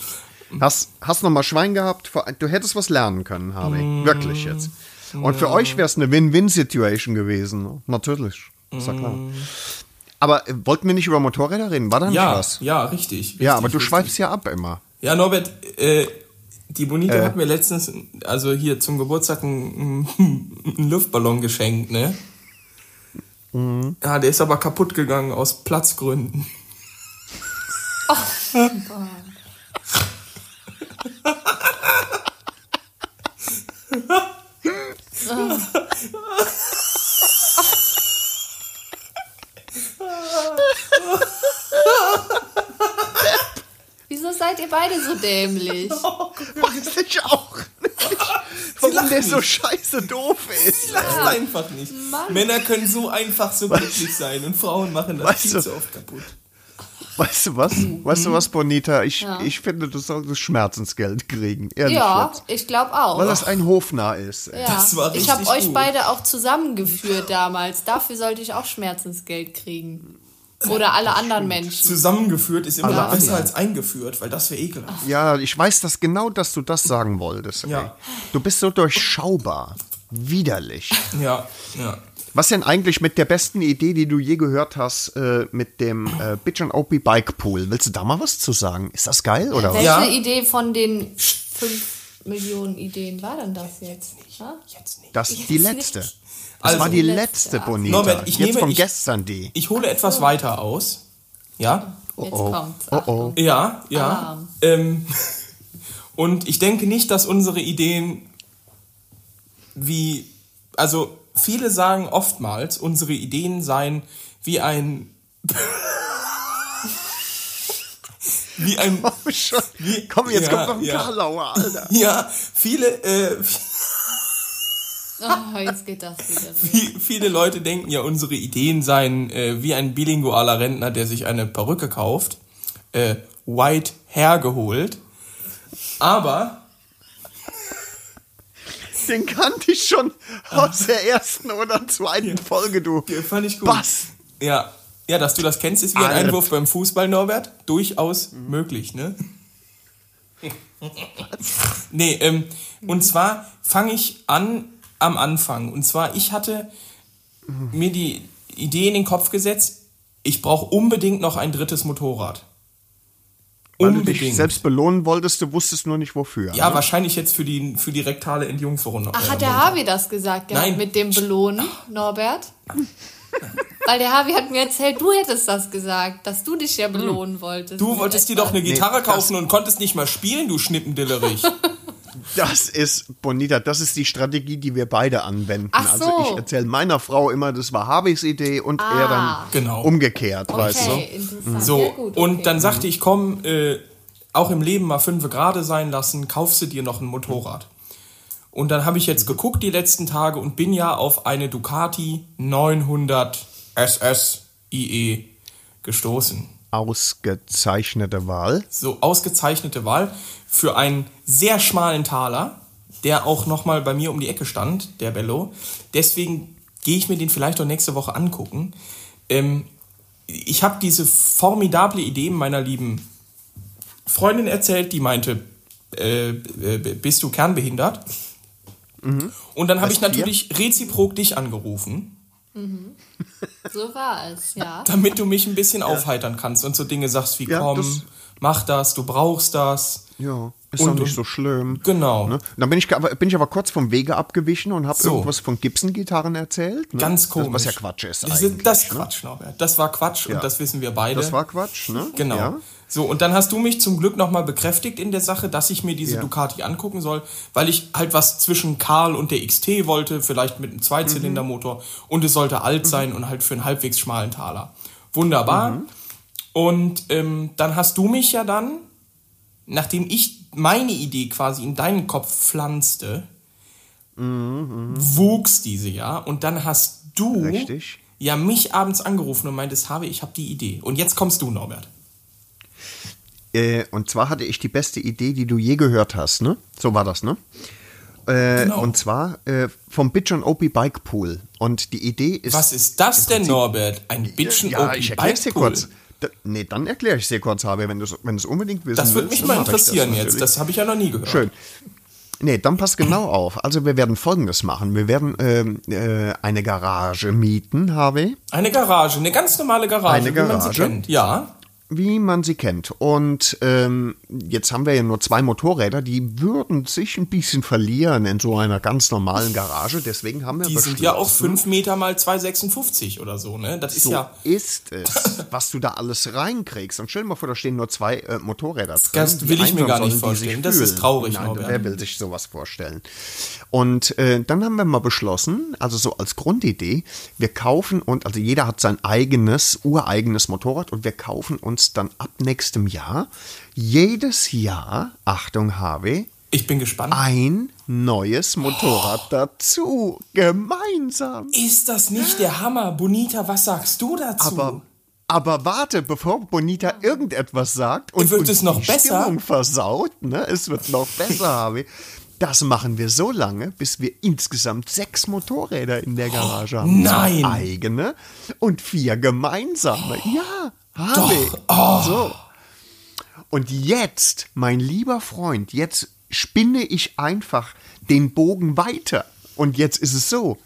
Hast, hast noch mal Schwein gehabt. Du hättest was lernen können, Harvey. Mm. Wirklich jetzt. Und für euch wäre es eine Win-Win-Situation gewesen. Natürlich. Ist ja klar. Aber äh, wollten wir nicht über Motorräder reden? War da nicht Ja, was? ja, richtig. Ja, richtig, aber du richtig. schweifst ja ab immer. Ja, Norbert, äh, die Bonita Äh. hat mir letztens, also hier zum Geburtstag einen, einen Luftballon geschenkt, ne? Mhm. Ja, der ist aber kaputt gegangen aus Platzgründen. Wieso seid ihr beide so dämlich? Weiß ich auch nicht. Warum der so scheiße doof ist. Lacht einfach nicht. Männer können so einfach so glücklich sein und Frauen machen das Weißt viel du- zu oft kaputt. Weißt du was? Weißt du was, Bonita? Ich, Ja. ich finde, du solltest Schmerzensgeld kriegen. Ehrlich Ja, jetzt. ich glaube auch. Weil das ein Hofnarr ist. ja. Das war ich habe richtig euch beide auch zusammengeführt damals. Dafür sollte ich auch Schmerzensgeld kriegen. Oder alle anderen Menschen. Zusammengeführt ist immer Alle noch besser anderen. als eingeführt, weil das wäre ekelhaft. Ja, ich weiß das genau, dass du das sagen wolltest. Ja. Du bist so durchschaubar. Widerlich. Ja, ja. Was denn eigentlich mit der besten Idee, die du je gehört hast, äh, mit dem äh, Bitch and OP Bike Pool? Willst du da mal was zu sagen? Ist das geil oder was? Welche. Idee von den 5 Millionen Ideen war denn das jetzt? Ha? Jetzt nicht. Das ist die letzte. Das Also- war die letzte, letzte, Bonita. Norbert, ich Jetzt nehme- von ich- gestern die. Ich hole etwas weiter aus. Ja? Jetzt oh. kommt's. Oh, oh. Ja, ja. Ähm, und ich denke nicht, dass unsere Ideen wie, also viele sagen oftmals, unsere Ideen seien wie ein, wie ein, Schon. Wie- Komm, jetzt ja, kommt noch ein ja. Karlauer, Alter. ja, viele, äh, Oh, jetzt geht das wieder. so. Wie- Viele Leute denken ja, unsere Ideen seien äh, wie ein bilingualer Rentner, der sich eine Perücke kauft, äh, white hair geholt. Aber Den kannte ich schon aus der ersten oder zweiten Folge, du. äh, fand ich gut. Was? Ja, ja, dass du das kennst, ist wie ein Alter. Einwurf beim Fußball, Norbert. Durchaus möglich, ne? nee, ähm, und zwar fange ich an am Anfang. Und zwar, ich hatte mir die Idee in den Kopf gesetzt, ich brauche unbedingt noch ein drittes Motorrad. Weil du dich selbst belohnen wolltest, du wusstest nur nicht wofür. Ja, ne? wahrscheinlich jetzt für die, für die rektale Entjungferung. Ach, hat der Harvey das gesagt gehabt Nein. mit dem Belohnen, Norbert? Weil der Harvey hat mir erzählt, du hättest das gesagt, dass du dich ja belohnen wolltest. Du wolltest dir doch eine Gitarre das- kaufen und konntest nicht mal spielen, du Schnippendillerich. Das ist, Bonita, das ist die Strategie, die wir beide anwenden. Ach Also so. ich erzähle meiner Frau immer, das war Harveys Idee und er dann Genau. umgekehrt, weißt du? Okay, interessant. So, ja, gut, und okay. dann sagte ich, komm, äh, auch im Leben mal fünf gerade sein lassen, kaufst du dir noch ein Motorrad. Und dann habe ich jetzt geguckt die letzten Tage und bin ja auf eine Ducati 900 SS IE gestoßen. Ausgezeichnete Wahl. So ausgezeichnete Wahl für einen sehr schmalen Taler, der auch nochmal bei mir um die Ecke stand, der Bello. Deswegen gehe ich mir den vielleicht auch nächste Woche angucken. Ähm, ich habe diese formidable Idee meiner lieben Freundin erzählt, die meinte, äh, äh, bist du kernbehindert? Und dann habe ich natürlich reziprok dich angerufen, So war es, ja. damit du mich ein bisschen aufheitern kannst und so Dinge sagst wie, Ja, komm, das- mach das, du brauchst das. Ja, ist Und- doch nicht so schlimm. Genau. Ne? Dann bin ich, bin ich aber kurz vom Wege abgewichen und habe So. irgendwas von Gibson-Gitarren erzählt. Ne? Ganz komisch. Das, was ja Quatsch ist Das eigentlich. das ist ne? Quatsch, Norbert. Das war Quatsch Ja. und das wissen wir beide. Das war Quatsch, ne? Genau. Ja. So, und dann hast du mich zum Glück nochmal bekräftigt in der Sache, dass ich mir diese Ja. Ducati angucken soll, weil ich halt was zwischen Karl und der XT wollte, vielleicht mit einem Zweizylindermotor Mhm. und es sollte alt sein und halt für einen halbwegs schmalen Taler. Wunderbar. Mhm. Und ähm, dann hast du mich ja dann, nachdem ich meine Idee quasi in deinen Kopf pflanzte, wuchs diese ja und dann hast du Mhm, Richtig. ja mich abends angerufen und meintest, Harvey, ich habe die Idee. Und jetzt kommst du, Norbert. Äh, und zwar hatte ich die beste Idee, die du je gehört hast, ne? So war das, ne? Äh, Genau. Und zwar äh, vom Bitch and Opie Bike Pool. Und die Idee ist. Was ist das denn, Norbert? Ein Bitchen ja, OP ich erkläre es dir Bikepool? kurz. Nee, dann erkläre ich es dir kurz, habe, wenn du es wenn du's unbedingt wissen Das würde willst. mich mal ich das interessieren jetzt. natürlich. Das habe ich ja noch nie gehört. Schön. Nee, dann passt genau auf. Also wir werden Folgendes machen. Wir werden ähm, äh, eine Garage mieten, Harvey, Eine Garage, eine ganz normale Garage, Eine wie man sie Garage? kennt. Ja. wie man sie kennt. Und ähm, jetzt haben wir ja nur zwei Motorräder, die würden sich ein bisschen verlieren in so einer ganz normalen Garage. Deswegen haben wir Die sind ja auch 5 Meter mal 2,56 oder so, ne? Das ist So ja. ist es, was du da alles reinkriegst. Und stell dir mal vor, da stehen nur zwei äh, Motorräder drin. Das will ich mir gar nicht vorstellen. Das ist traurig, Nein, wer will sich sowas vorstellen? Und äh, dann haben wir mal beschlossen, also so als Grundidee, wir kaufen und, also jeder hat sein eigenes, ureigenes Motorrad und wir kaufen uns dann ab nächstem Jahr jedes Jahr, Achtung Harvey, Ich bin gespannt. ein neues Motorrad dazu. Gemeinsam. Ist das nicht der Hammer? Bonita, was sagst du dazu? Aber, aber warte, bevor Bonita irgendetwas sagt und, Wird es noch die besser? Stimmung versaut, ne? Es wird noch besser, Harvey. Das machen wir so lange, bis wir insgesamt sechs Motorräder in der Garage haben. nein. Eigene und vier gemeinsame. Ja, Harvey. Oh. So. Und jetzt, mein lieber Freund, jetzt spinne ich einfach den Bogen weiter. Und jetzt ist es so,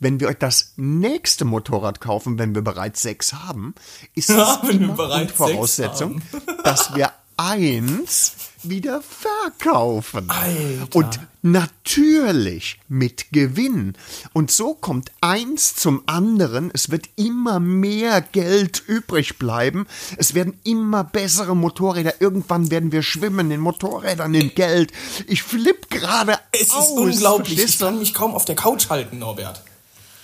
wenn wir euch das nächste Motorrad kaufen, wenn wir bereits sechs haben, ist es Ja, immer bereits Grundvoraussetzung, dass wir eins wieder verkaufen. Alter. Und natürlich mit Gewinn. Und so kommt eins zum anderen. Es wird immer mehr Geld übrig bleiben. Es werden immer bessere Motorräder. Irgendwann werden wir schwimmen in Motorrädern, in Geld. Ich flipp gerade es aus. ist unglaublich. Ich verstehst kann mich kaum auf der Couch halten, Norbert.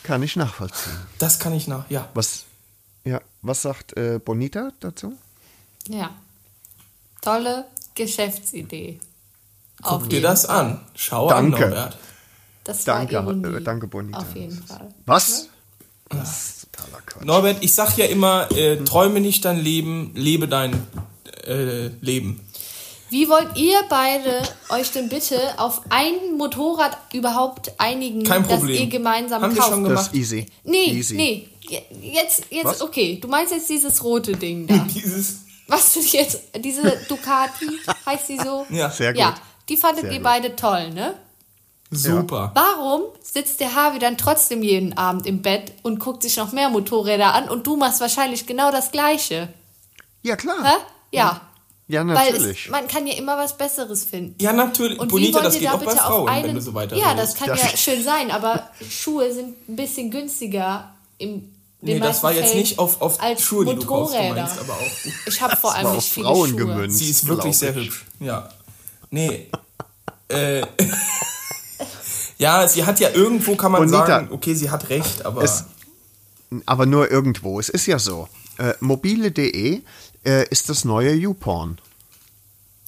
Kann ich nachvollziehen. Das kann ich nach, ja. Was, ja, was sagt äh, Bonita dazu? Ja. Tolle Geschäftsidee. Guck dir das Fall. an. Schau Danke. an, Norbert. Das Danke, äh, danke, Bonita. Auf jeden Fall. Was? Das ist totaler Quatsch. Norbert, ich sag ja immer, äh, träume nicht dein Leben, lebe dein äh, Leben. Wie wollt ihr beide euch denn bitte auf ein Motorrad überhaupt einigen, Kein das Problem. ihr gemeinsam Haben wir kauft? schon Das gemacht. ist easy. Nee, easy. nee. Je- Jetzt, jetzt, Was? okay. Du meinst jetzt dieses rote Ding da. Dieses, Was ist jetzt? Diese Ducati, heißt die so? Ja. Sehr gut. Ja, die fandet Sehr ihr gut. beide toll, ne? super. Warum sitzt der Harvey dann trotzdem jeden Abend im Bett und guckt sich noch mehr Motorräder an und du machst wahrscheinlich genau das Gleiche? Ja, klar. Hä? Ja. Ja, Weil natürlich. es, man kann ja immer was Besseres finden. Ja, natürlich. Und wie Bonita, das geht da auch bei bitte auf Frauen, einen... wenn du so weiter Ja, redest. das kann Das- ja schön sein, aber Schuhe sind ein bisschen günstiger im Nee, das war jetzt nicht auf, auf als Schuhe, die du kaufst, du Motorräder. meinst, aber auch. Ich habe vor allem nicht viele Frauen Schuhe. gemünzt. Sie ist wirklich sehr hübsch. Ja. Nee. äh. ja, sie hat ja irgendwo, kann man Bonita. sagen, okay, sie hat recht, aber. Es- Aber nur irgendwo. Es ist ja so. Äh, mobile.de äh, ist das neue YouPorn.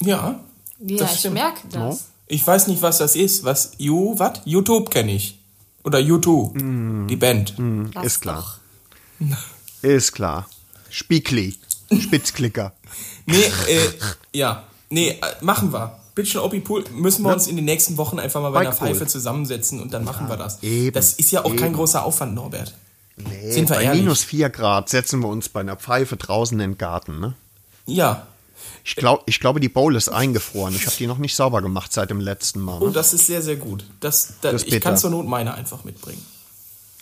ja. Ja, das ich stimmt. merke das. Ich weiß nicht, was das ist. Was? You, was? YouTube kenne ich. Oder YouTube. Die Band. Lass Ist klar. doch. Ist klar. Spiegli. Spitzklicker. Nee, äh, ja. Nee, äh, machen wir. Bitchen Opi Pool müssen wir uns in den nächsten Wochen einfach mal bei Bei einer. Pfeife zusammensetzen und dann machen wir das. eben, das ist ja auch kein eben. großer Aufwand, Norbert. Sind wir bei ehrlich? minus 4 Grad setzen wir uns bei einer Pfeife draußen in den Garten. Ne? Ja. Ich, glaub, ich glaube, die Bowl ist eingefroren. Ich habe die noch nicht sauber gemacht seit dem letzten Mal. Oh, Ne? das ist sehr, sehr gut. Das, da, Das ist ich kann zur Not meine einfach mitbringen.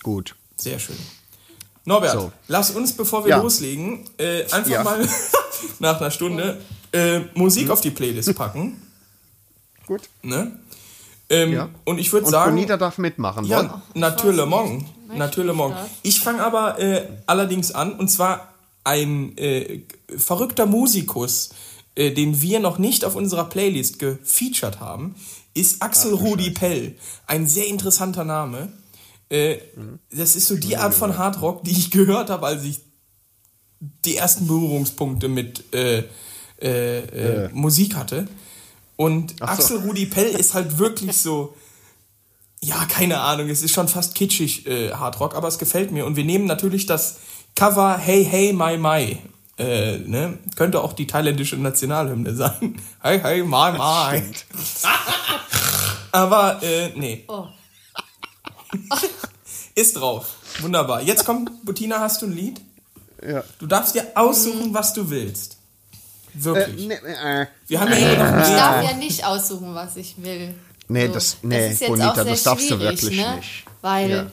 Gut. Sehr schön. Norbert, So. lass uns, bevor wir Ja. loslegen, äh, einfach Ja. mal nach einer Stunde äh, Musik auf die Playlist packen. Gut. Ne? Ähm, Ja. Und ich würde sagen. Bonita darf mitmachen. Ja, wollen? natürlich weiß morgen. Natürlich ich morgen. Ich fange aber äh, allerdings an, und zwar ein äh, verrückter Musikus, äh, den wir noch nicht auf unserer Playlist gefeatured haben, ist Axel Rudi Pell. Ein sehr interessanter Name. Äh, Das ist so die Art von Hardrock, die ich gehört habe, als ich die ersten Berührungspunkte mit äh, äh, äh, Musik hatte. Und so. Axel Rudi Pell ist halt wirklich so, ja, keine Ahnung, es ist schon fast kitschig äh, Hardrock, aber es gefällt mir. Und wir nehmen natürlich das Cover Hey Hey My My. Äh, ne? Könnte auch die thailändische Nationalhymne sein. Hey Hey My My. aber äh, nee. Oh. Ist drauf. Wunderbar. Jetzt kommt, Bettina, hast du ein Lied? Ja. Du darfst dir aussuchen, was du willst. Äh, Wirklich. nee, äh, Wir haben ja noch ein Ich darf ja nicht aussuchen, was ich will. Nee, das- nee, ist jetzt Bonita, auch sehr das darfst du wirklich ne? nicht. Weil Ja.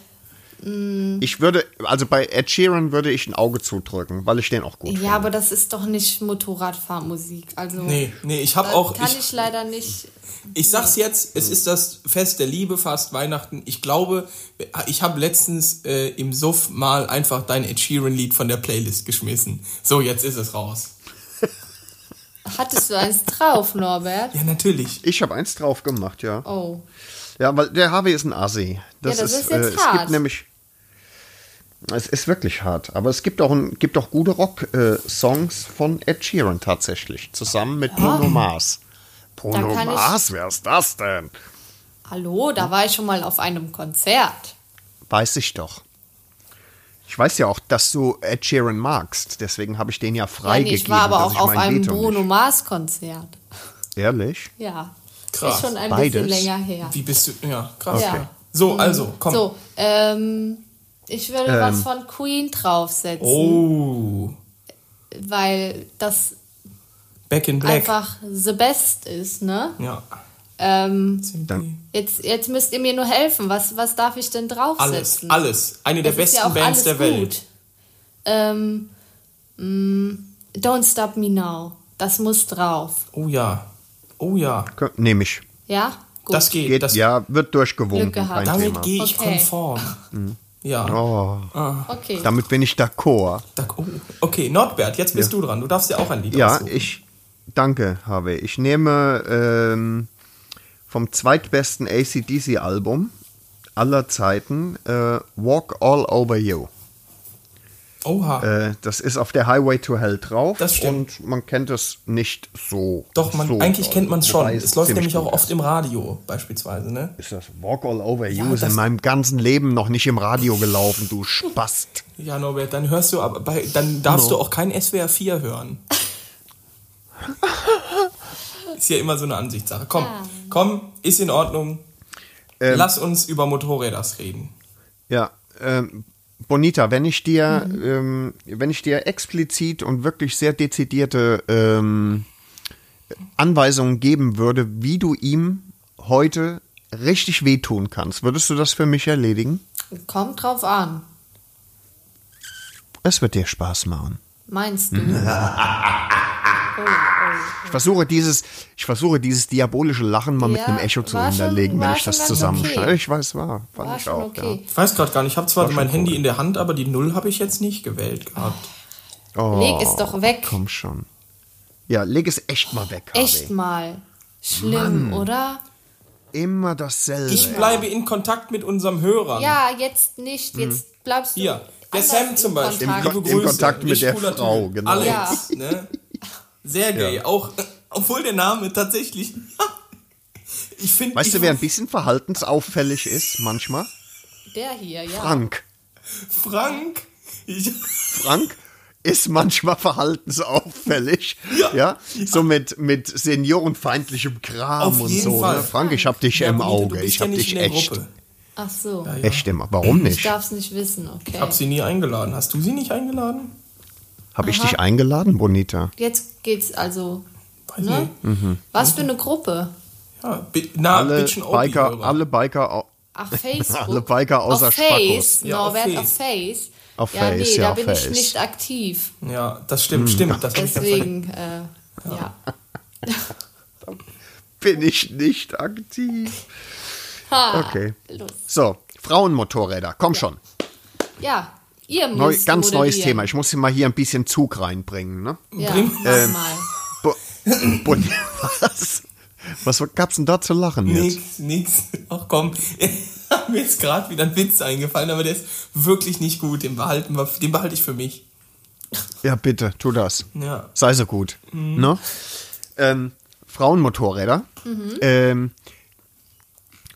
Ich würde, also bei Ed Sheeran würde ich ein Auge zudrücken, weil ich den auch gut Ja, finde. aber das ist doch nicht Motorradfahrmusik. Also Nee, nee, ich habe auch. kann Ich, ich, leider nicht. ich sag's jetzt, es ist das Fest der Liebe, fast Weihnachten. Ich glaube, ich habe letztens äh, im Suff mal einfach dein Ed Sheeran-Lied von der Playlist geschmissen. So, jetzt ist es raus. Hattest du eins drauf, Norbert? Ja, natürlich. Ich habe eins drauf gemacht, ja. Oh. Ja, weil der Harvey ist ein Assi. Das, Ja, das ist, ist jetzt äh, es hart. gibt nämlich. Es ist wirklich hart, aber es gibt auch, ein, gibt auch gute Rock-Songs von Ed Sheeran tatsächlich, zusammen mit Bruno Mars. Bruno Mars, wer ist das denn? Hallo, da war ich schon mal auf einem Konzert. Weiß ich doch. Ich weiß ja auch, dass du Ed Sheeran magst, deswegen habe ich den ja Ja, freigegeben. nee, ich war aber auch auf einem Veto Bruno Mars Konzert. Ehrlich? Ja. Krass. Ist schon ein Beides? bisschen länger her. Wie bist du? Ja, krass. Ja. So, also, komm. So, ähm, ich würde Ähm. was von Queen draufsetzen, Oh, weil das Back in Black. einfach the best ist, ne? Ja. Ähm, Dann- jetzt, jetzt müsst ihr mir nur helfen. Was, was darf ich denn Alles, draufsetzen? alles. Eine der Das ist besten ja auch Bands alles der Welt. gut. Ähm, mh, Don't Stop Me Now. Das muss drauf. Oh ja. Oh ja. Nehme ich. Ja? Gut. Das geht. Geht, das, ja, wird durchgewunken, Damit Thema. gehe ich Okay. konform. Ja. Oh, Okay. damit bin ich d'accord. Da, oh. Okay, Nordbert, jetzt bist du dran. Du darfst dir auch ein Lied Ja, aussuchen. ich danke, Harvey. Ich nehme ähm, vom zweitbesten ACDC-Album aller Zeiten äh, Walk All Over You. Oha. Äh, das ist auf der Highway to Hell drauf. Das stimmt. Und man kennt es nicht so. Doch, man, so eigentlich kennt man es schon. wobei Es läuft nämlich auch oft ist. im Radio, beispielsweise, ne? Ist das Walk All Over You? Ja, ist in meinem ganzen Leben noch nicht im Radio gelaufen, du Spast. Ja, Norbert, dann hörst du aber bei, dann darfst du auch kein SWR 4 hören. ist ja immer so eine Ansichtssache. Komm, komm, ist in Ordnung. Ähm. Lass uns über Motorräder reden. Ja, ähm, Bonita, wenn ich dir, Mhm. ähm, wenn ich dir explizit und wirklich sehr dezidierte ähm, Anweisungen geben würde, wie du ihm heute richtig wehtun kannst, würdest du das für mich erledigen? Kommt drauf an. Es wird dir Spaß machen. Meinst du? Ich versuche dieses, ich versuche dieses diabolische Lachen mal mit Ja, einem Echo zu schon- hinterlegen, wenn ich das zusammenschneide. okay. Ich weiß, war, fand War ich auch. okay. Ich weiß gerade gar nicht, ich habe zwar mein Handy cool. in der Hand, aber die Null habe ich jetzt nicht gewählt gehabt. Ja. Oh, Leg es doch weg. Komm schon. Ja, leg es echt mal weg, Echt Harvey. mal. Schlimm, oder? Immer dasselbe. Ich bleibe in Kontakt mit unserem Hörer. Ja, jetzt nicht. Jetzt bleibst du. Hier, der Sam zum in Beispiel. Kontakt. Im im. Kontakt mit der Frau, genau. Alex, ne? Sehr gay. Auch, obwohl der Name tatsächlich. ich finde. Weißt du, wer ein bisschen verhaltensauffällig ist manchmal? Der hier, ja. Frank. Frank. Ich, Frank ist manchmal verhaltensauffällig. Ja. So mit, mit seniorenfeindlichem Kram Auf und jeden so. Fall. Ne? Frank, ich hab dich Ja, im Auge. Ich ja hab nicht dich echt. Gruppe. Ach so. Ja, ja. Echt immer. Warum Ich nicht? darf es nicht wissen, okay. Ich hab sie nie eingeladen. Hast du sie nicht eingeladen? Habe ich dich eingeladen, Bonita? Jetzt geht's also. Weiß Ne? nicht. Was für eine Gruppe? Ja, bi na, Alle Biker, alle Biker, Ach, Facebook. Alle Biker außer auf Face. Ja, auf Norbert, Face. auf Face. Auf ja, Face, nee, ja, da auf bin Face. ich nicht aktiv. Ja, das Hm. stimmt, stimmt. Das Deswegen, äh, ja. bin ich nicht aktiv. Ha, Okay. Los. So, Frauenmotorräder, komm schon. Ja, ihr müsst Neu, ganz neues. Thema. Ich muss hier mal hier ein bisschen Zug reinbringen. Ne? Ja, Bring- Ähm, mal. Bo was? Was gab's denn da zu lachen jetzt? Nix, nix. Ach komm, mir ist gerade wieder ein Witz eingefallen, aber der ist wirklich nicht gut. Den behalten wir, den behalte ich für mich. Ja, bitte, tu das. Ja. Sei so gut. Ne? Ähm, Frauenmotorräder. Mhm. Ähm,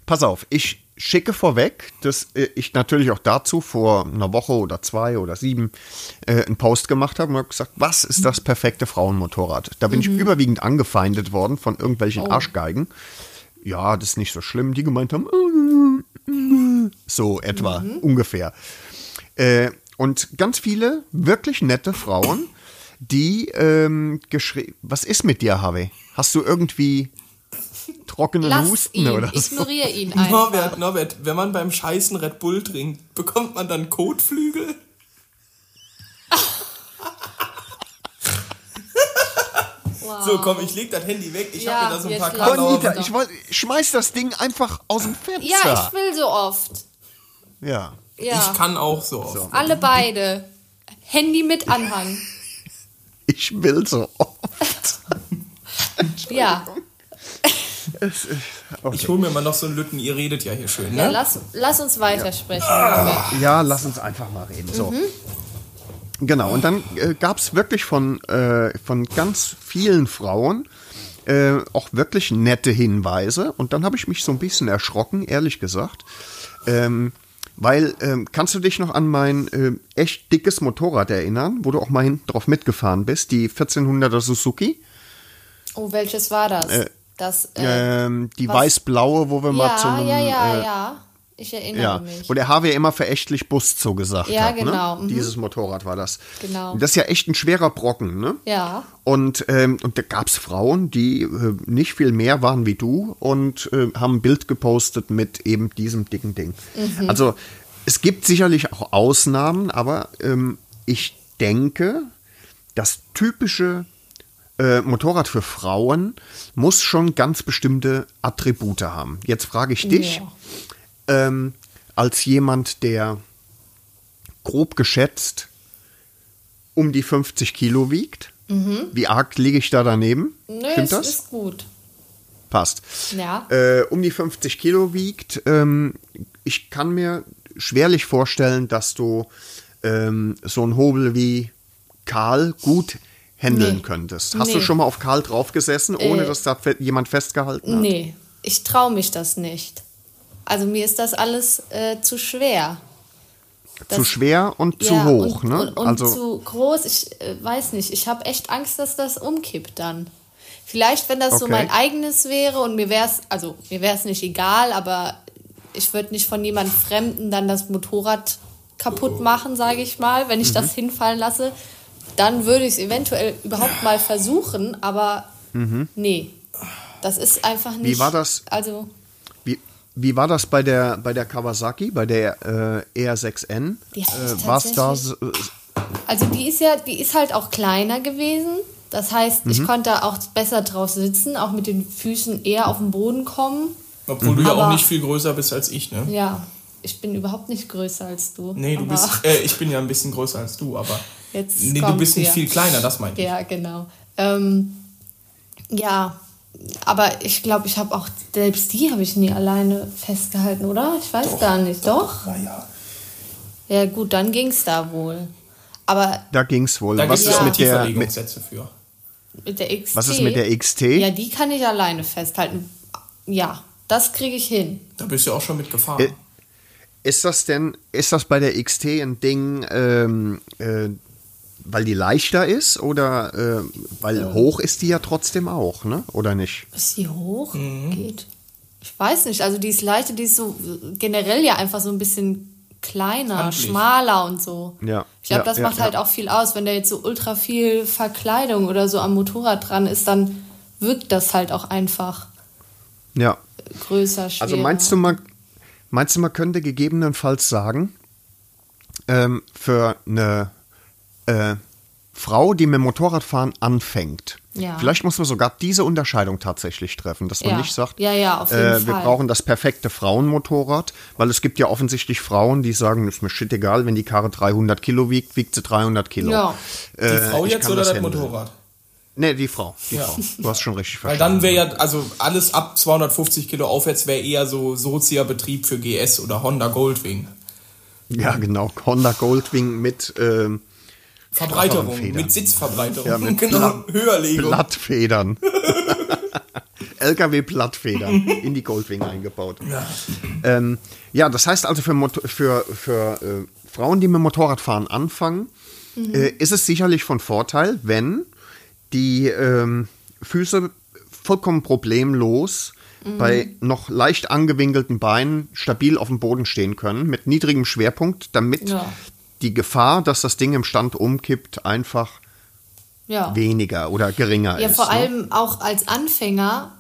pass auf, ich schicke vorweg, dass äh, ich natürlich auch dazu vor einer Woche oder zwei oder sieben äh, einen Post gemacht habe und habe gesagt, was ist das perfekte Frauenmotorrad? Da bin Mhm. ich überwiegend angefeindet worden von irgendwelchen Oh. Arschgeigen. Ja, das ist nicht so schlimm. Die gemeint haben, äh, so etwa, Mhm. ungefähr. Äh, und ganz viele wirklich nette Frauen, die ähm, geschrieben, was ist mit dir, Harvey? Hast du irgendwie trockenen Lass Husten ihn, oder so? ignoriere ihn einfach. Norbert, Norbert, wenn man beim Scheißen Red Bull trinkt, bekommt man dann Kotflügel? Wow. So, komm, ich leg das Handy weg. Ich Ja, hab mir da so ein paar Karten ich wollt, schmeiß das Ding einfach aus dem Fenster. Ja, ich will so oft. Ja. Ja, Ich kann auch so oft. alle beide. Handy mit Anhang. Ich will so oft. Ja, Ich hol mir mal noch so einen Lütten, ihr redet ja hier schön, ja ne? lass, lass uns weitersprechen. Robert. Ja, lass uns einfach mal reden. So. Genau, und dann äh, gab es wirklich von, äh, von ganz vielen Frauen äh, auch wirklich nette Hinweise. Und dann habe ich mich so ein bisschen erschrocken, ehrlich gesagt. Ähm, weil, ähm, kannst du dich noch an mein äh, echt dickes Motorrad erinnern, wo du auch mal hinten drauf mitgefahren bist, die 1400er Suzuki? Oh, welches war das? Das äh, Ähm, die weiß-blaue, wo wir mal ja, zu einem. ja, ja, äh, ja. Ich erinnere Ja, mich. wo der HW immer verächtlich Bus so gesagt Ja, hat. genau, Ne? mhm. Dieses Motorrad war das. Genau. Das ist ja echt ein schwerer Brocken, ne? Ja. Und, ähm, und da gab es Frauen, die äh, nicht viel mehr waren wie du und äh, haben ein Bild gepostet mit eben diesem dicken Ding. Mhm. Also es gibt sicherlich auch Ausnahmen, aber ähm, ich denke, das typische äh, Motorrad für Frauen muss schon ganz bestimmte Attribute haben. Jetzt frage ich dich, Ja. ähm, als jemand, der grob geschätzt um die 50 Kilo wiegt. Wie arg liege ich da daneben? Nö, Stimmt das? ist gut. Passt. Ja. Äh, um die 50 Kilo wiegt. Ähm, ich kann mir schwerlich vorstellen, dass du ähm, so einen Hobel wie Karl gut handeln Nee. könntest. Hast du Nee. schon mal auf Karl draufgesessen, ohne Äh, dass da fe- jemand festgehalten hat? Nee, ich traue mich das nicht. Also mir ist das alles äh, zu schwer. zu das- schwer und zu Ja, hoch, und, ne? Und, und also zu groß, ich äh, weiß nicht. Ich habe echt Angst, dass das umkippt dann. Vielleicht, wenn das so Okay. mein eigenes wäre und mir wäre es, also mir wäre es nicht egal, aber ich würde nicht von jemand Fremden dann das Motorrad kaputt machen, sage ich mal, wenn ich Mhm. das hinfallen lasse. Dann würde ich es eventuell überhaupt mal versuchen, aber nee. Das ist einfach nicht. Mhm. war das? Also, Wie, wie war das bei der, bei der Kawasaki, bei der äh, ER6N? Die hatte ich äh, war es da so, Also die ist ja, die ist halt auch kleiner gewesen. Das heißt, Mhm. ich konnte auch besser drauf sitzen, auch mit den Füßen eher auf den Boden kommen. Obwohl du ja auch nicht viel größer bist als ich, ne? Ja, ich bin überhaupt nicht größer als du. Nee, du bist, äh, ich bin ja ein bisschen größer als du, aber Jetzt nee, du bist nicht hier. viel kleiner, das meinte ich. Ja, genau. Ähm, ja, aber ich glaube, ich habe auch, selbst die habe ich nie alleine festgehalten, oder? Ich weiß gar nicht. Doch? Naja. Ja, gut, dann ging es da wohl. Aber da ging es wohl. Da Was ist, ja. mit der, mit, für. mit der XT. was ist mit der XT? Ja, die kann ich alleine festhalten. Ja, das kriege ich hin. Da bist du auch schon mitgefahren. Äh, Ist das denn, ist das bei der XT ein Ding, ähm, äh, weil die leichter ist oder äh, weil hoch ist die ja trotzdem auch, ne? Oder nicht? Ist die hoch? Geht. Ich weiß nicht. Also die ist leichter, die ist so generell ja einfach so ein bisschen kleiner, Handlich. schmaler und so. Ja, Ich glaube, ja, das ja, macht halt ja. auch viel aus. Wenn da jetzt so ultra viel Verkleidung oder so am Motorrad dran ist, dann wirkt das halt auch einfach Ja. größer, schwerer. Also meinst du, man, meinst du, man könnte gegebenenfalls sagen, ähm, für eine äh, Frau, die mit dem Motorradfahren anfängt, Ja. vielleicht muss man sogar diese Unterscheidung tatsächlich treffen, dass man Ja. nicht sagt, Ja, ja, auf jeden äh, wir Fall. brauchen das perfekte Frauenmotorrad, weil es gibt ja offensichtlich Frauen, die sagen, ist mir shit egal, wenn die Karre 300 Kilo wiegt, wiegt sie 300 Kilo. Ja. Die Äh, Frau ich jetzt oder das, handeln. Motorrad? Nee, die Frau. Die Ja. Frau. Du hast schon richtig Weil verstanden. dann wäre ja, also alles ab 250 Kilo aufwärts wäre eher so Sozia-Betrieb für GS oder Honda Goldwing. Ja, genau. Honda Goldwing mit ähm, Verbreiterung, mit Sitzverbreiterung. Ja, mit genau, Blatt- Höherlegung. Blattfedern. LKW-Plattfedern in die Goldwing eingebaut. Ja, ähm, ja das heißt also für, Mot- für, für äh, Frauen, die mit Motorradfahren anfangen, äh, ist es sicherlich von Vorteil, wenn die ähm, Füße vollkommen problemlos bei noch leicht angewinkelten Beinen stabil auf dem Boden stehen können, mit niedrigem Schwerpunkt, damit Ja. Die Gefahr, dass das Ding im Stand umkippt, einfach ja. weniger oder geringer Ja, ist. vor ne? allem auch als Anfänger.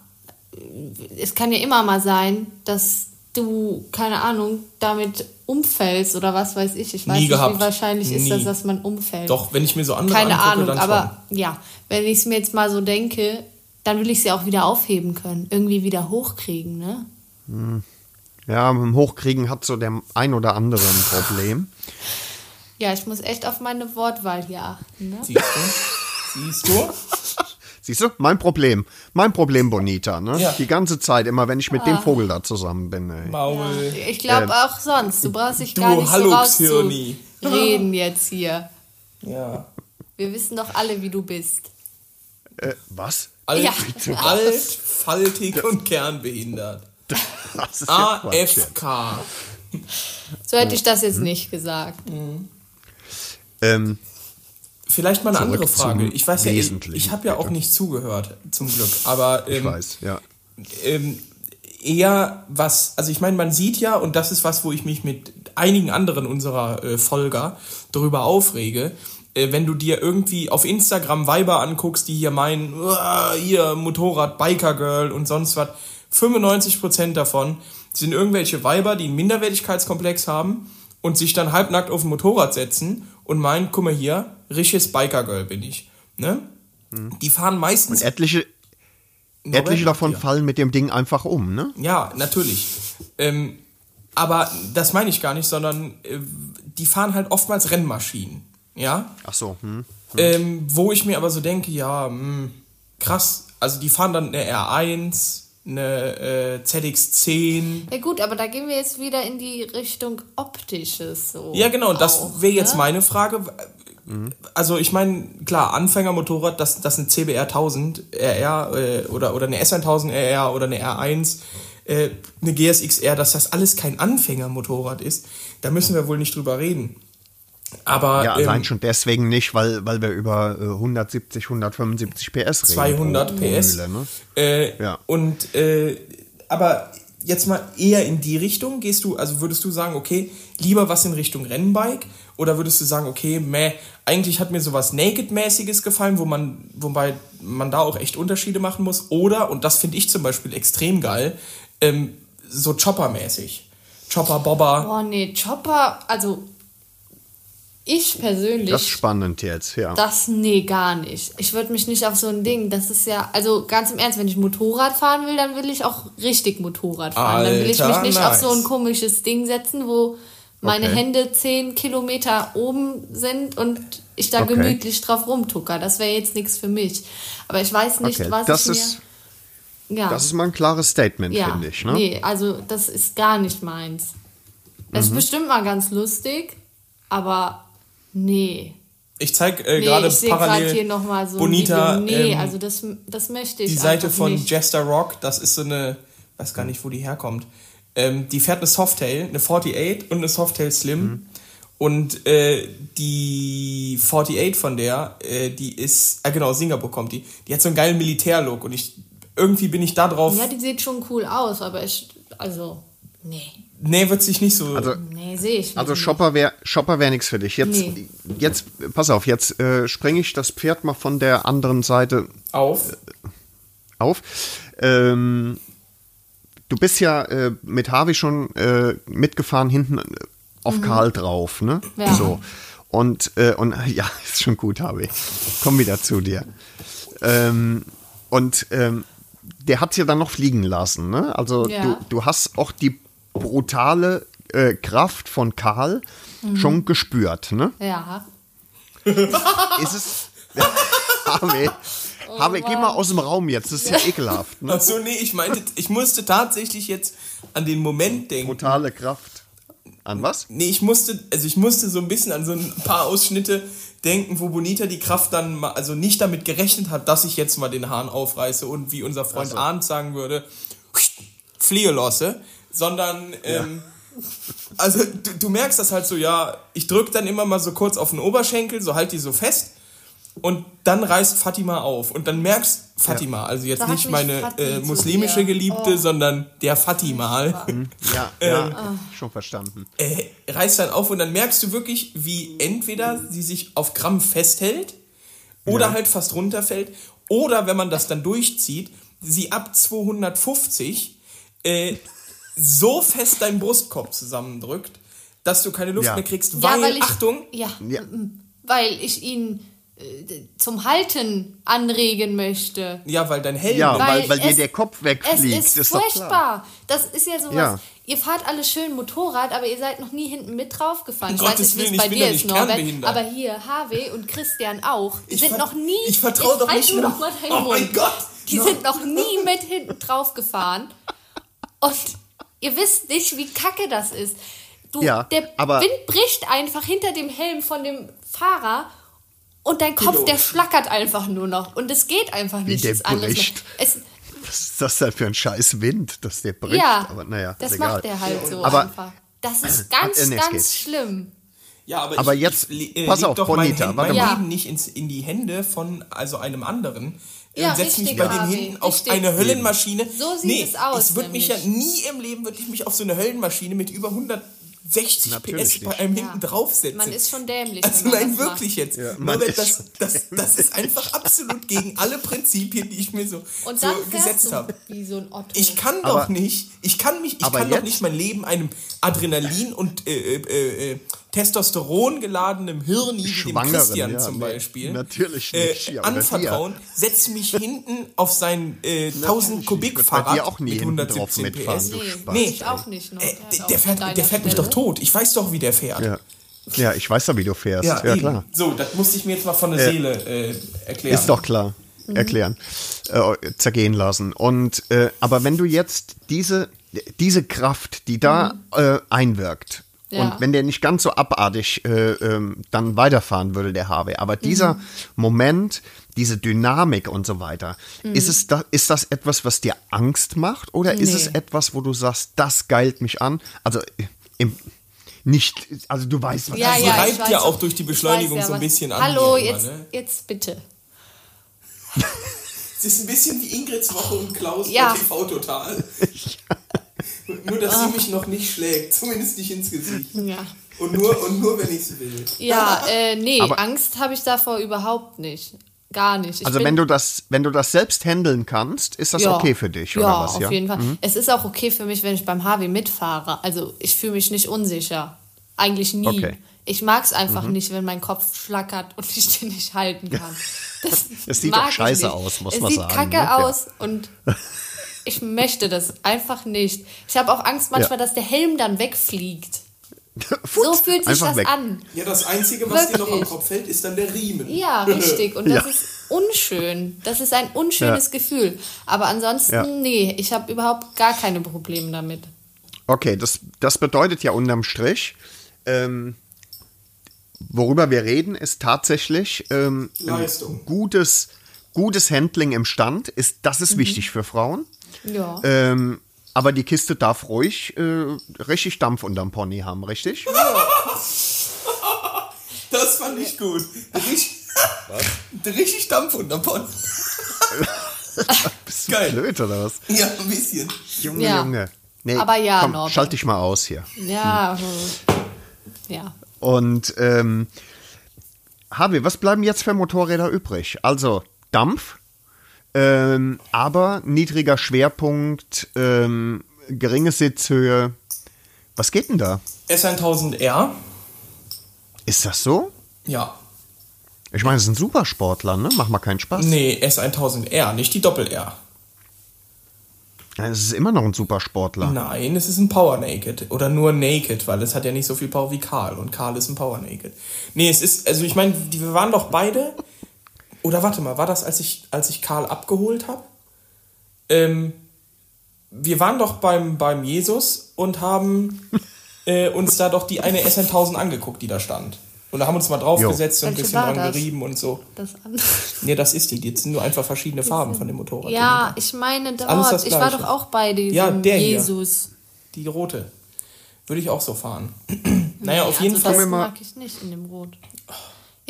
Es kann ja immer mal sein, dass du, keine Ahnung, damit umfällst oder was weiß ich. Ich weiß Nie nicht, gehabt. wie wahrscheinlich ist Nie. das, dass man umfällt. Doch, wenn ich mir so andere Keine angucke, Ahnung, dann aber ja, wenn ich es mir jetzt mal so denke, dann will ich sie auch wieder aufheben können. Irgendwie wieder hochkriegen, ne? Ja, mit dem Hochkriegen hat so der ein oder andere ein Problem. Ja, ich muss echt auf meine Wortwahl hier achten, ne? Siehst du? Siehst du? Siehst du? Mein Problem. Mein Problem, Bonita. Ne? Ja. Die ganze Zeit, immer wenn ich mit Ah. dem Vogel da zusammen bin. Ey. Maul. Ich glaube auch sonst. Du brauchst dich Du gar nicht so Hallux-Hirni. rauszureden jetzt hier. Ja. Wir wissen doch alle, wie du bist. Äh, was? Alt, Ja. alt, faltig und kernbehindert. Ja ja. AFK. So hätte ich das jetzt nicht gesagt. Ähm, Vielleicht mal eine andere Frage. Ich weiß ja, ich, ich habe ja auch nicht zugehört, zum Glück. Aber ich ähm, weiß, ja. ähm, eher was, also ich meine, man sieht ja, und das ist was, wo ich mich mit einigen anderen unserer äh, Folger darüber aufrege, äh, wenn du dir irgendwie auf Instagram Weiber anguckst, die hier meinen, "Uah, hier Motorrad, Biker Girl und sonst was, 95% davon sind irgendwelche Weiber, die einen Minderwertigkeitskomplex haben und sich dann halbnackt auf ein Motorrad setzen und meinen, guck mal hier, richtiges Biker Girl bin ich. Ne? Die fahren meistens Etliche, Norbert, etliche davon ja. fallen mit dem Ding einfach um, ne? Ja, natürlich. Ähm, aber das meine ich gar nicht, sondern äh, die fahren halt oftmals Rennmaschinen. Ja. Ach so, hm. Ähm, wo ich mir aber so denke, ja, mh, krass. Also die fahren dann eine R1, eine äh, ZX10. Ja gut, aber da gehen wir jetzt wieder in die Richtung Optisches. So Ja, genau, das wäre jetzt ne? meine Frage. Also ich meine, klar, Anfängermotorrad, das, das ein CBR 1000 RR äh, oder, oder eine S1000 RR oder eine R1, äh, eine GSX-R, dass das alles kein Anfängermotorrad ist, da müssen wir wohl nicht drüber reden. Aber Ja, ähm, allein schon deswegen nicht, weil, weil wir über äh, 170, 175 PS reden. 200 pro PS. Mühle, ne? Äh, Ja. Und äh, aber jetzt mal eher in die Richtung gehst du, also würdest du sagen, okay, lieber was in Richtung Rennbike oder würdest du sagen, okay, meh, eigentlich hat mir sowas Naked-mäßiges gefallen, wo man, wobei man da auch echt Unterschiede machen muss, oder, und das finde ich zum Beispiel extrem geil, ähm, so Chopper-mäßig. Chopper, Bobber. Boah, nee, Chopper, also ich persönlich. Das ist spannend jetzt, ja. Das, nee, gar nicht. Ich würde mich nicht auf so ein Ding, das ist ja, also ganz im Ernst, wenn ich Motorrad fahren will, dann will ich auch richtig Motorrad fahren. dann will ich mich Alter, nicht auf so ein nice. komisches Ding setzen, wo meine Okay. Hände 10 Kilometer oben sind und ich da Okay. gemütlich drauf rumtucker. Das wäre jetzt nichts für mich. Aber ich weiß nicht, Okay, was das ich ist, mir... Ja, das ist mal ein klares Statement, ja, finde ich. Ne? nee, also das ist gar nicht meins. Das Mhm. ist bestimmt mal ganz lustig, aber nee. Ich zeige äh, Nee, gerade ich sehe gerade parallel hier nochmal so Bonita. Nee, ähm, also das, das möchte ich die Seite von nicht. Jester Rock, das ist so eine, weiß gar nicht, wo die herkommt. Ähm, die fährt eine Softail, eine 48 und eine Softail Slim. Und äh, die 48 von der, äh, die ist, äh, genau, aus Singapur kommt die, die hat so einen geilen Militärlook und ich, irgendwie bin ich da drauf. Ja, die sieht schon cool aus, aber ich, also, nee. Nee, wird sich nicht so. Also, Nee, sehe ich also nicht. Shopper wäre Shopper wär nichts für dich. Jetzt, Nee. jetzt, pass auf, jetzt äh, sprenge ich das Pferd mal von der anderen Seite auf. auf. Ähm, du bist ja äh, mit Harvey schon äh, mitgefahren, hinten äh, auf Karl drauf, ne? Mhm. Ja. So. Und, äh, und ja, ist schon gut, Harvey. Komm wieder zu dir. Ähm, und ähm, der hat ja dann noch fliegen lassen, ne? Also Ja. du, du hast auch die brutale äh, Kraft von Karl Mhm. schon gespürt, ne? Ja. Ist es. Harvey, Harvey, geh mal aus dem Raum jetzt, das ist ja ekelhaft. Ne? Achso, nee, ich meinte, ich musste tatsächlich jetzt an den Moment denken. Brutale Kraft. An was? Nee, ich musste, also ich musste so ein bisschen an so ein paar Ausschnitte denken, wo Bonita die Kraft dann mal, also nicht damit gerechnet hat, dass ich jetzt mal den Hahn aufreiße und wie unser Freund Ach so. Arndt sagen würde, Fliehelosse, sondern, ähm, also du, du merkst das halt so, ja, ich drück dann immer mal so kurz auf den Oberschenkel, so halt die so fest und dann reißt Fatima auf und dann merkst Fatima, also jetzt Da nicht meine äh, muslimische. Geliebte, Oh. sondern der Fatimal Ja, ja, schon verstanden. äh, reißt dann auf und dann merkst du wirklich, wie entweder sie sich auf Gramm festhält oder Ja. halt fast runterfällt oder wenn man das dann durchzieht, sie ab 250 äh, so fest deinen Brustkorb zusammendrückt, dass du keine Luft Ja. mehr kriegst, Ja, weil, weil ich, Achtung, Ja, Ja. weil ich ihn äh, zum Halten anregen möchte. ja, weil dein Helm, Ja, weil, Weil weil dir es- der Kopf Es wegfliegt. ist, ist doch furchtbar. klar. Das ist ja sowas. Ja. Ihr fahrt alle schön Motorrad, aber ihr seid noch nie hinten mit draufgefahren. Um ich weiß Gottes nicht, wie es Willen, bei ich dir ist, nicht Norbert. Aber hier, Harvey und Christian auch. Die Ich sind noch nie. ich vertraue doch nicht nur- doch mal Oh mein Mund. Gott. Die No. sind noch nie mit hinten drauf gefahren. Und ihr wisst nicht, wie kacke das ist. Du, Ja, der aber- Wind bricht einfach hinter dem Helm von dem Fahrer. Und dein Kopf, der flackert einfach nur noch. Und es geht einfach nicht. der das anderes mehr. bricht. Es, Was ist das denn für ein scheiß Wind, dass der bricht? ja, aber naja, das ist egal. macht er halt so Aber- einfach. Das ist ganz, äh, nee, ganz geht. schlimm. Ja, aber, Aber ich, jetzt, ich, äh, pass auf, doch mein, Bonita, Hand, warte mein mal. Leben nicht ins, in die Hände von also einem anderen. Äh, Ja, und setz mich richtig, bei dem Harvey, hinten auf richtig. eine Höllenmaschine. So sieht nee, es aus, Ich würde mich ja nämlich. nie im Leben würde ich mich auf so eine Höllenmaschine mit über 160 Natürlich PS bei einem Ja. hinten draufsetzen. Man ist schon dämlich. also nein, das macht. wirklich jetzt. Ja, ist das, das, das ist einfach absolut gegen alle Prinzipien, die ich mir so, Und so dann fährst gesetzt habe. so. Ich kann Aber- doch nicht, ich kann mich, ich kann doch jetzt- nicht mein Leben einem Adrenalin und äh, äh, äh, Testosteron geladenem Hirni wie dem Christian ja, zum nee, Beispiel natürlich äh, nicht, ja, oder anvertrauen, setz mich hinten auf sein äh, 1000 Kubik Fahrrad auch nie mit hinten 117 drauf mitfahren, PS. nee, Spaß, nee, ich auch nicht. Ne? Äh, Der der, fährt, der fährt mich doch tot. Ich weiß doch, wie der fährt. Ja. ja, ich weiß ja, wie du fährst. Ja, eben. klar. So, das musste ich mir jetzt mal von der Seele äh, erklären. Ist doch klar. Mhm. Erklären. Äh, zergehen lassen. Und äh, aber wenn du jetzt diese, diese Kraft, die da äh, einwirkt, Mhm. Ja. und wenn der nicht ganz so abartig äh, ähm, dann weiterfahren würde, der Harvey, aber dieser Mhm. Moment, diese Dynamik und so weiter, Mhm. ist, es da, ist das etwas, was dir Angst macht oder ist es Nee. etwas, wo du sagst, das geilt mich an? Also im, nicht, also du weißt, was Ja, Sie ja, reibt ja auch. durch die Beschleunigung ja, so ein bisschen an. Hallo, immer, jetzt, ne? jetzt bitte. Es ist ein bisschen wie Ingrids Woche und Klaus Ja. TV Total. Nur, dass sie mich noch nicht schlägt, zumindest nicht ins Gesicht. Ja. Und nur, und nur wenn ich es will. Ja, äh, nee, Aber- Angst habe ich davor überhaupt nicht. Gar nicht. Ich Also wenn du das, wenn du das selbst handeln kannst, ist das Ja. okay für dich ja, oder was? auf ja, jeden Fall. Es ist auch okay für mich, wenn ich beim Harvey mitfahre. Also ich fühle mich nicht unsicher. Eigentlich nie. Okay. Ich mag es einfach Mhm. nicht, wenn mein Kopf schlackert und ich den nicht halten kann. Das, Es sieht doch scheiße aus, muss es man sieht sagen, kacke ne? Ja. aus und ich möchte das einfach nicht. Ich habe auch Angst manchmal, dass der Helm dann wegfliegt. So fühlt sich das weg. an. Ja, das Einzige, was dir noch am Wirklich. Kopf fällt, ist dann der Riemen. Ja, richtig. Und das Ja. ist unschön. Das ist ein unschönes Ja. Gefühl. Aber ansonsten, Ja. nee, ich habe überhaupt gar keine Probleme damit. Okay, das, das bedeutet ja unterm Strich, ähm, worüber wir reden, ist tatsächlich ähm, ein Leistung. gutes, gutes Handling im Stand. Ist, das Mhm. ist wichtig für Frauen. Ja. Ähm, aber die Kiste darf ruhig äh, richtig Dampf unterm Pony haben, richtig? Das fand ich gut. Richtig, richtig Dampf unterm Pott. Bist du Geil. blöd oder was? Ja, ein bisschen. Junge, Ja. Junge. Nee, Aber ja, komm, Norbert. schalt dich mal aus hier. Ja, ja. Und ähm, Harvey, was bleiben jetzt für Motorräder übrig? Also Dampf, ähm, aber niedriger Schwerpunkt, ähm, geringe Sitzhöhe. Was geht denn da? S1000R. Ist das so? Ja. Ich meine, das sind Supersportler, ne? Mach mal keinen Spaß. Nee, S1000R, nicht die Doppel-R. Es ist immer noch ein Supersportler. Nein, es ist ein Power Naked. Oder nur Naked, weil es hat ja nicht so viel Power wie Karl. Und Karl ist ein Power Naked. Nee, es ist, also ich meine, wir waren doch beide. Oder warte mal, war das, als ich, als ich Karl abgeholt habe? Ähm, wir waren doch beim, beim Jesus und haben äh, uns da doch die eine SN1000 angeguckt, die da stand. Und da haben wir uns mal draufgesetzt und ein bisschen dran das? gerieben und so. Das andere. Nee, das ist die. Die sind nur einfach verschiedene Farben von dem Motorrad. Ja, ich meine alles das dort. Ich war doch auch bei diesem Ja, der hier. Jesus. Die rote. Würde ich auch so fahren. naja, auf Nee, jeden also Fall. Das mag ich nicht in dem Rot.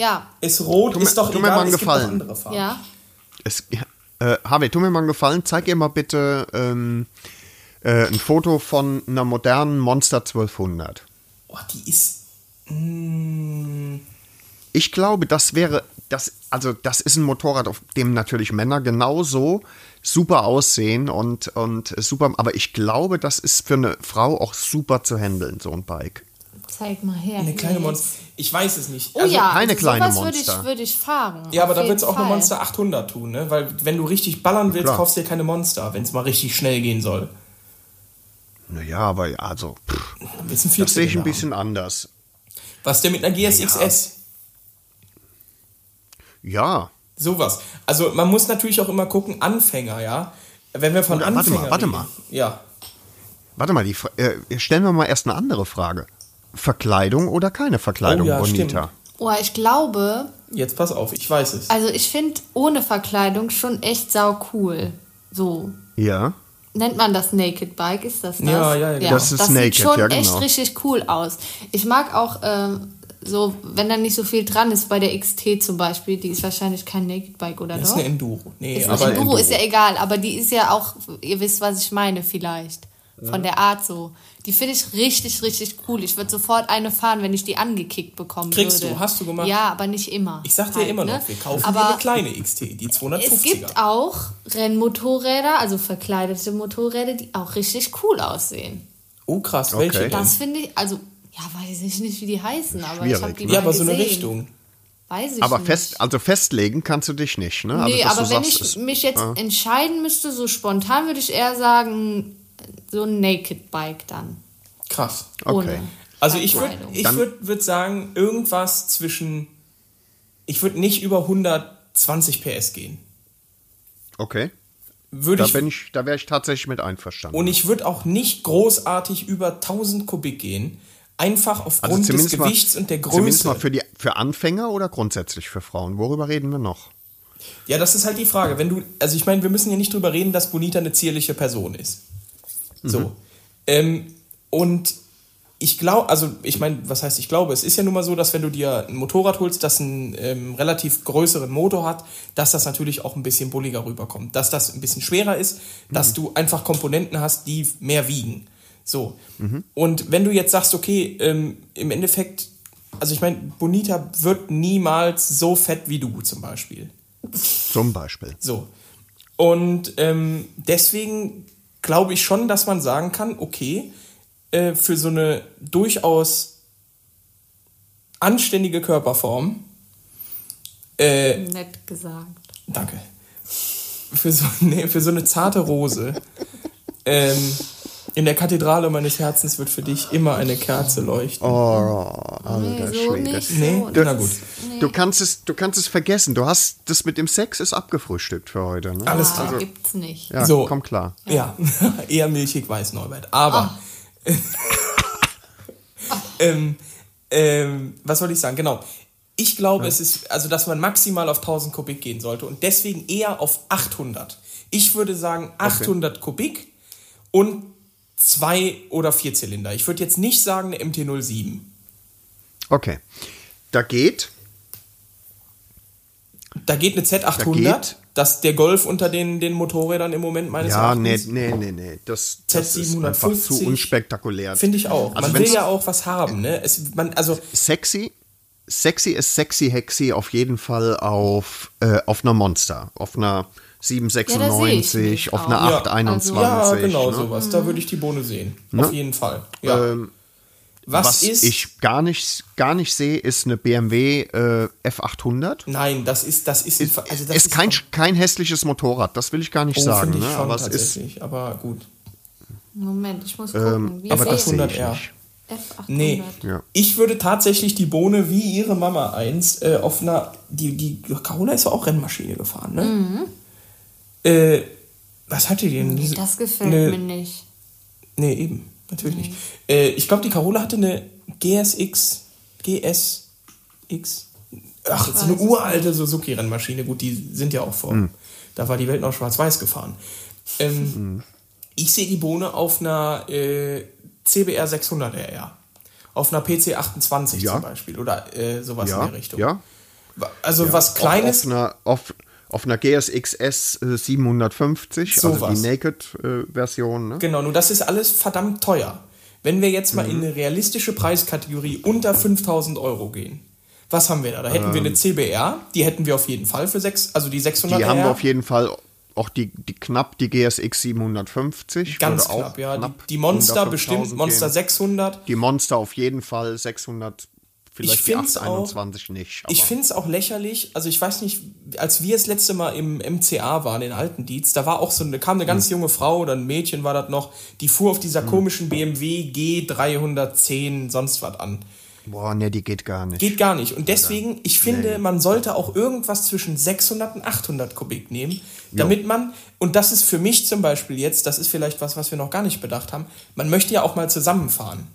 Ja, Ist rot, Tu mir- ist doch tu mir egal, mal einen es gibt andere Farben. ja. Es, äh, Harvey, tu mir mal einen Gefallen. Zeig ihr mal bitte ähm, äh, ein Foto von einer modernen Monster 1200. Oh, die ist. Mm, Ich glaube, das wäre, das, also das ist ein Motorrad, auf dem natürlich Männer genauso super aussehen und, und super, aber ich glaube, das ist für eine Frau auch super zu handeln, so ein Bike. Zeig mal her. eine kleine. Monster. Ich weiß es nicht. Oh Also- ja, keine also kleine sowas würde ich, Monster. würde ich fahren. Ja, aber da wird es auch eine. Monster 800 tun, ne? Weil, wenn du richtig ballern willst, Klar. kaufst du dir keine Monster, wenn es mal richtig schnell gehen soll. Naja, aber ja, also, pff, das sehe ich ein bisschen anders. Was denn mit einer GSXS? Ja, Sowas. Also, man muss natürlich auch immer gucken, Anfänger, ja? Wenn wir von Oder, warte Anfängern mal, warte reden. mal. Ja. warte mal, die, Fra- äh, stellen wir mal erst eine andere Frage. Verkleidung oder keine Verkleidung, Oh ja, Bonita? stimmt. Oh, ich glaube, Jetzt pass auf, ich weiß es. also ich finde ohne Verkleidung schon echt sau cool. So. Ja. Nennt man das Naked Bike? Ist das das? Ja, ja, ja, genau. Das ist das Naked, sieht schon ja, genau. echt richtig cool aus. Ich mag auch ähm, so, wenn da nicht so viel dran ist, bei der XT zum Beispiel, die ist wahrscheinlich kein Naked Bike, oder Das ist doch? eine Enduro. Nee, Ist aber eine Enduro, ist ja egal, aber die ist ja auch, ihr wisst, was ich meine vielleicht. Von der Art so. Die finde ich richtig, richtig cool. Ich würde sofort eine fahren, wenn ich die angekickt bekommen Kriegst würde. du, hast du gemacht? Ja, aber nicht immer. Ich sag dir Halt, immer noch, ne? wir kaufen aber dir eine kleine XT, die 250er. es gibt auch Rennmotorräder, also verkleidete Motorräder, die auch richtig cool aussehen. oh krass, Okay. welche denn? Das finde ich, also, ja, weiß ich nicht, wie die heißen, aber ich habe die ne? Ja, aber so eine gesehen. Richtung. Weiß ich Aber nicht. fest, also festlegen kannst du dich nicht, ne? Nee, also, aber wenn sagst, ich mich jetzt entscheiden müsste, so spontan würde ich eher sagen, so ein Naked Bike dann. Krass. Okay. Ohne Also ich würde ich würd, würd sagen, irgendwas zwischen. Ich würde nicht über 120 PS gehen. Okay. Würde Da ich, bin ich, da wäre ich tatsächlich mit einverstanden. und ich würde auch nicht großartig über 1000 Kubik gehen. Einfach also aufgrund des zumindest mal, Gewichts und der Zumindest mal Größe. für, die, für Anfänger oder grundsätzlich für Frauen? Worüber reden wir noch? Ja, das ist halt die Frage. Wenn du, also ich meine, wir müssen ja nicht drüber reden, dass Bonita eine zierliche Person ist. So. Ähm, und ich glaube, also ich meine, was heißt ich glaube? Es ist ja nun mal so, dass wenn du dir ein Motorrad holst, das einen ähm, relativ größeren Motor hat, dass das natürlich auch ein bisschen bulliger rüberkommt. Dass das ein bisschen schwerer ist, dass du einfach Komponenten hast, die mehr wiegen. So. Und wenn du jetzt sagst, okay, ähm, im Endeffekt, also ich meine, Bonita wird niemals so fett wie du zum Beispiel. Zum Beispiel. So. Und ähm, deswegen glaube ich schon, dass man sagen kann, okay, äh, für so eine durchaus anständige Körperform, äh, Nett gesagt. danke, für so, nee, für so eine zarte Rose, ähm, in der Kathedrale meines Herzens wird für dich immer eine Kerze leuchten. Oh, alter Nee, so Schwede. nicht. Nee, so. na gut. Du kannst, es, du kannst es vergessen. Du hast das mit dem Sex ist abgefrühstückt für heute. Ne? Alles Ah, klar. gibt's nicht. Ja, So. komm klar. Ja, eher milchig weiß Norbert. Aber. ähm, ähm, was wollte ich sagen? Genau. Ich glaube, es ist, also, dass man maximal auf 1000 Kubik gehen sollte und deswegen eher auf 800. Ich würde sagen 800 Kubik und zwei oder vier Zylinder. Ich würde jetzt nicht sagen eine MT-07. Okay. da geht. Da geht eine Z800, geht- das der Golf unter den, den Motorrädern im Moment meines Ja, nee, Erachtens. nee, nee, nee. Das, das ist Z750. einfach zu unspektakulär. Finde ich auch. Also man will ja auch was haben, ne? Es, man, also, Sexy. Sexy ist sexy hexy auf jeden Fall auf, äh, auf einer Monster. Auf einer Ja, da sehe ich 796, mich auf. Ja, 821. ja, genau ne? sowas. Da würde ich die Bohne sehen. Auf jeden Fall. Ja. Ähm, was, was ist. ich gar nicht, gar nicht sehe, ist eine BMW äh, F800. nein, das ist, das ist, Ist, also das ist kein, auch- kein hässliches Motorrad, das will ich gar nicht oh, sagen. Ne? schon Aber es ist, aber gut. Moment, ich muss gucken. Wie Ähm, aber das ich sehe ich 100R. nicht. F800. Nee, Ja. ich würde tatsächlich die Bohne wie ihre Mama einst äh, auf einer. Die, die Carola ist ja auch Rennmaschine gefahren, ne? Mhm. Äh, was hat die denn? Nee, das gefällt Ne- mir nicht. Nee, eben. Natürlich nicht. Äh, ich glaube, die Carola hatte eine GSX. GSX. Ach, so eine uralte Suzuki-Rennmaschine. Gut, die sind ja auch vor. Hm. Da war die Welt noch schwarz-weiß gefahren. Ähm, Ich sehe die Bohne auf einer äh, CBR 600 RR. Auf einer PC 28 Ja. zum Beispiel. Oder äh, sowas in Ja, der Richtung. ja. Also was Kleines. Auf, auf, einer, auf, auf einer GSX-S äh, 750, also Sowas. die Naked-Version. ne? Genau, nur das ist alles verdammt teuer. Wenn wir jetzt mal in Mhm. eine realistische Preiskategorie unter 5000 Euro gehen, was haben wir da? Da hätten wir eine CBR, die hätten wir auf jeden Fall für sechs, also die 600 Ähm. Die haben wir auf jeden Fall auch die, die knapp die GSX 750. Ganz knapp, ja. Die, knapp die Monster unter bestimmt, 5000 Monster gehen. 600. Die Monster auf jeden Fall 600, vielleicht Ich die find's auch- 821 nicht. Ich finde es auch lächerlich, also ich weiß nicht, als wir das letzte Mal im MCA waren, in Altendietz, da war auch so eine, kam eine Hm. ganz junge Frau oder ein Mädchen war das noch, die fuhr auf dieser komischen BMW G310 sonst was an. Boah, ne, die geht gar nicht. Geht gar nicht. Und deswegen, ich finde, man sollte auch irgendwas zwischen 600 und 800 Kubik nehmen, damit man, und das ist für mich zum Beispiel jetzt, das ist vielleicht was, was wir noch gar nicht bedacht haben, man möchte ja auch mal zusammenfahren.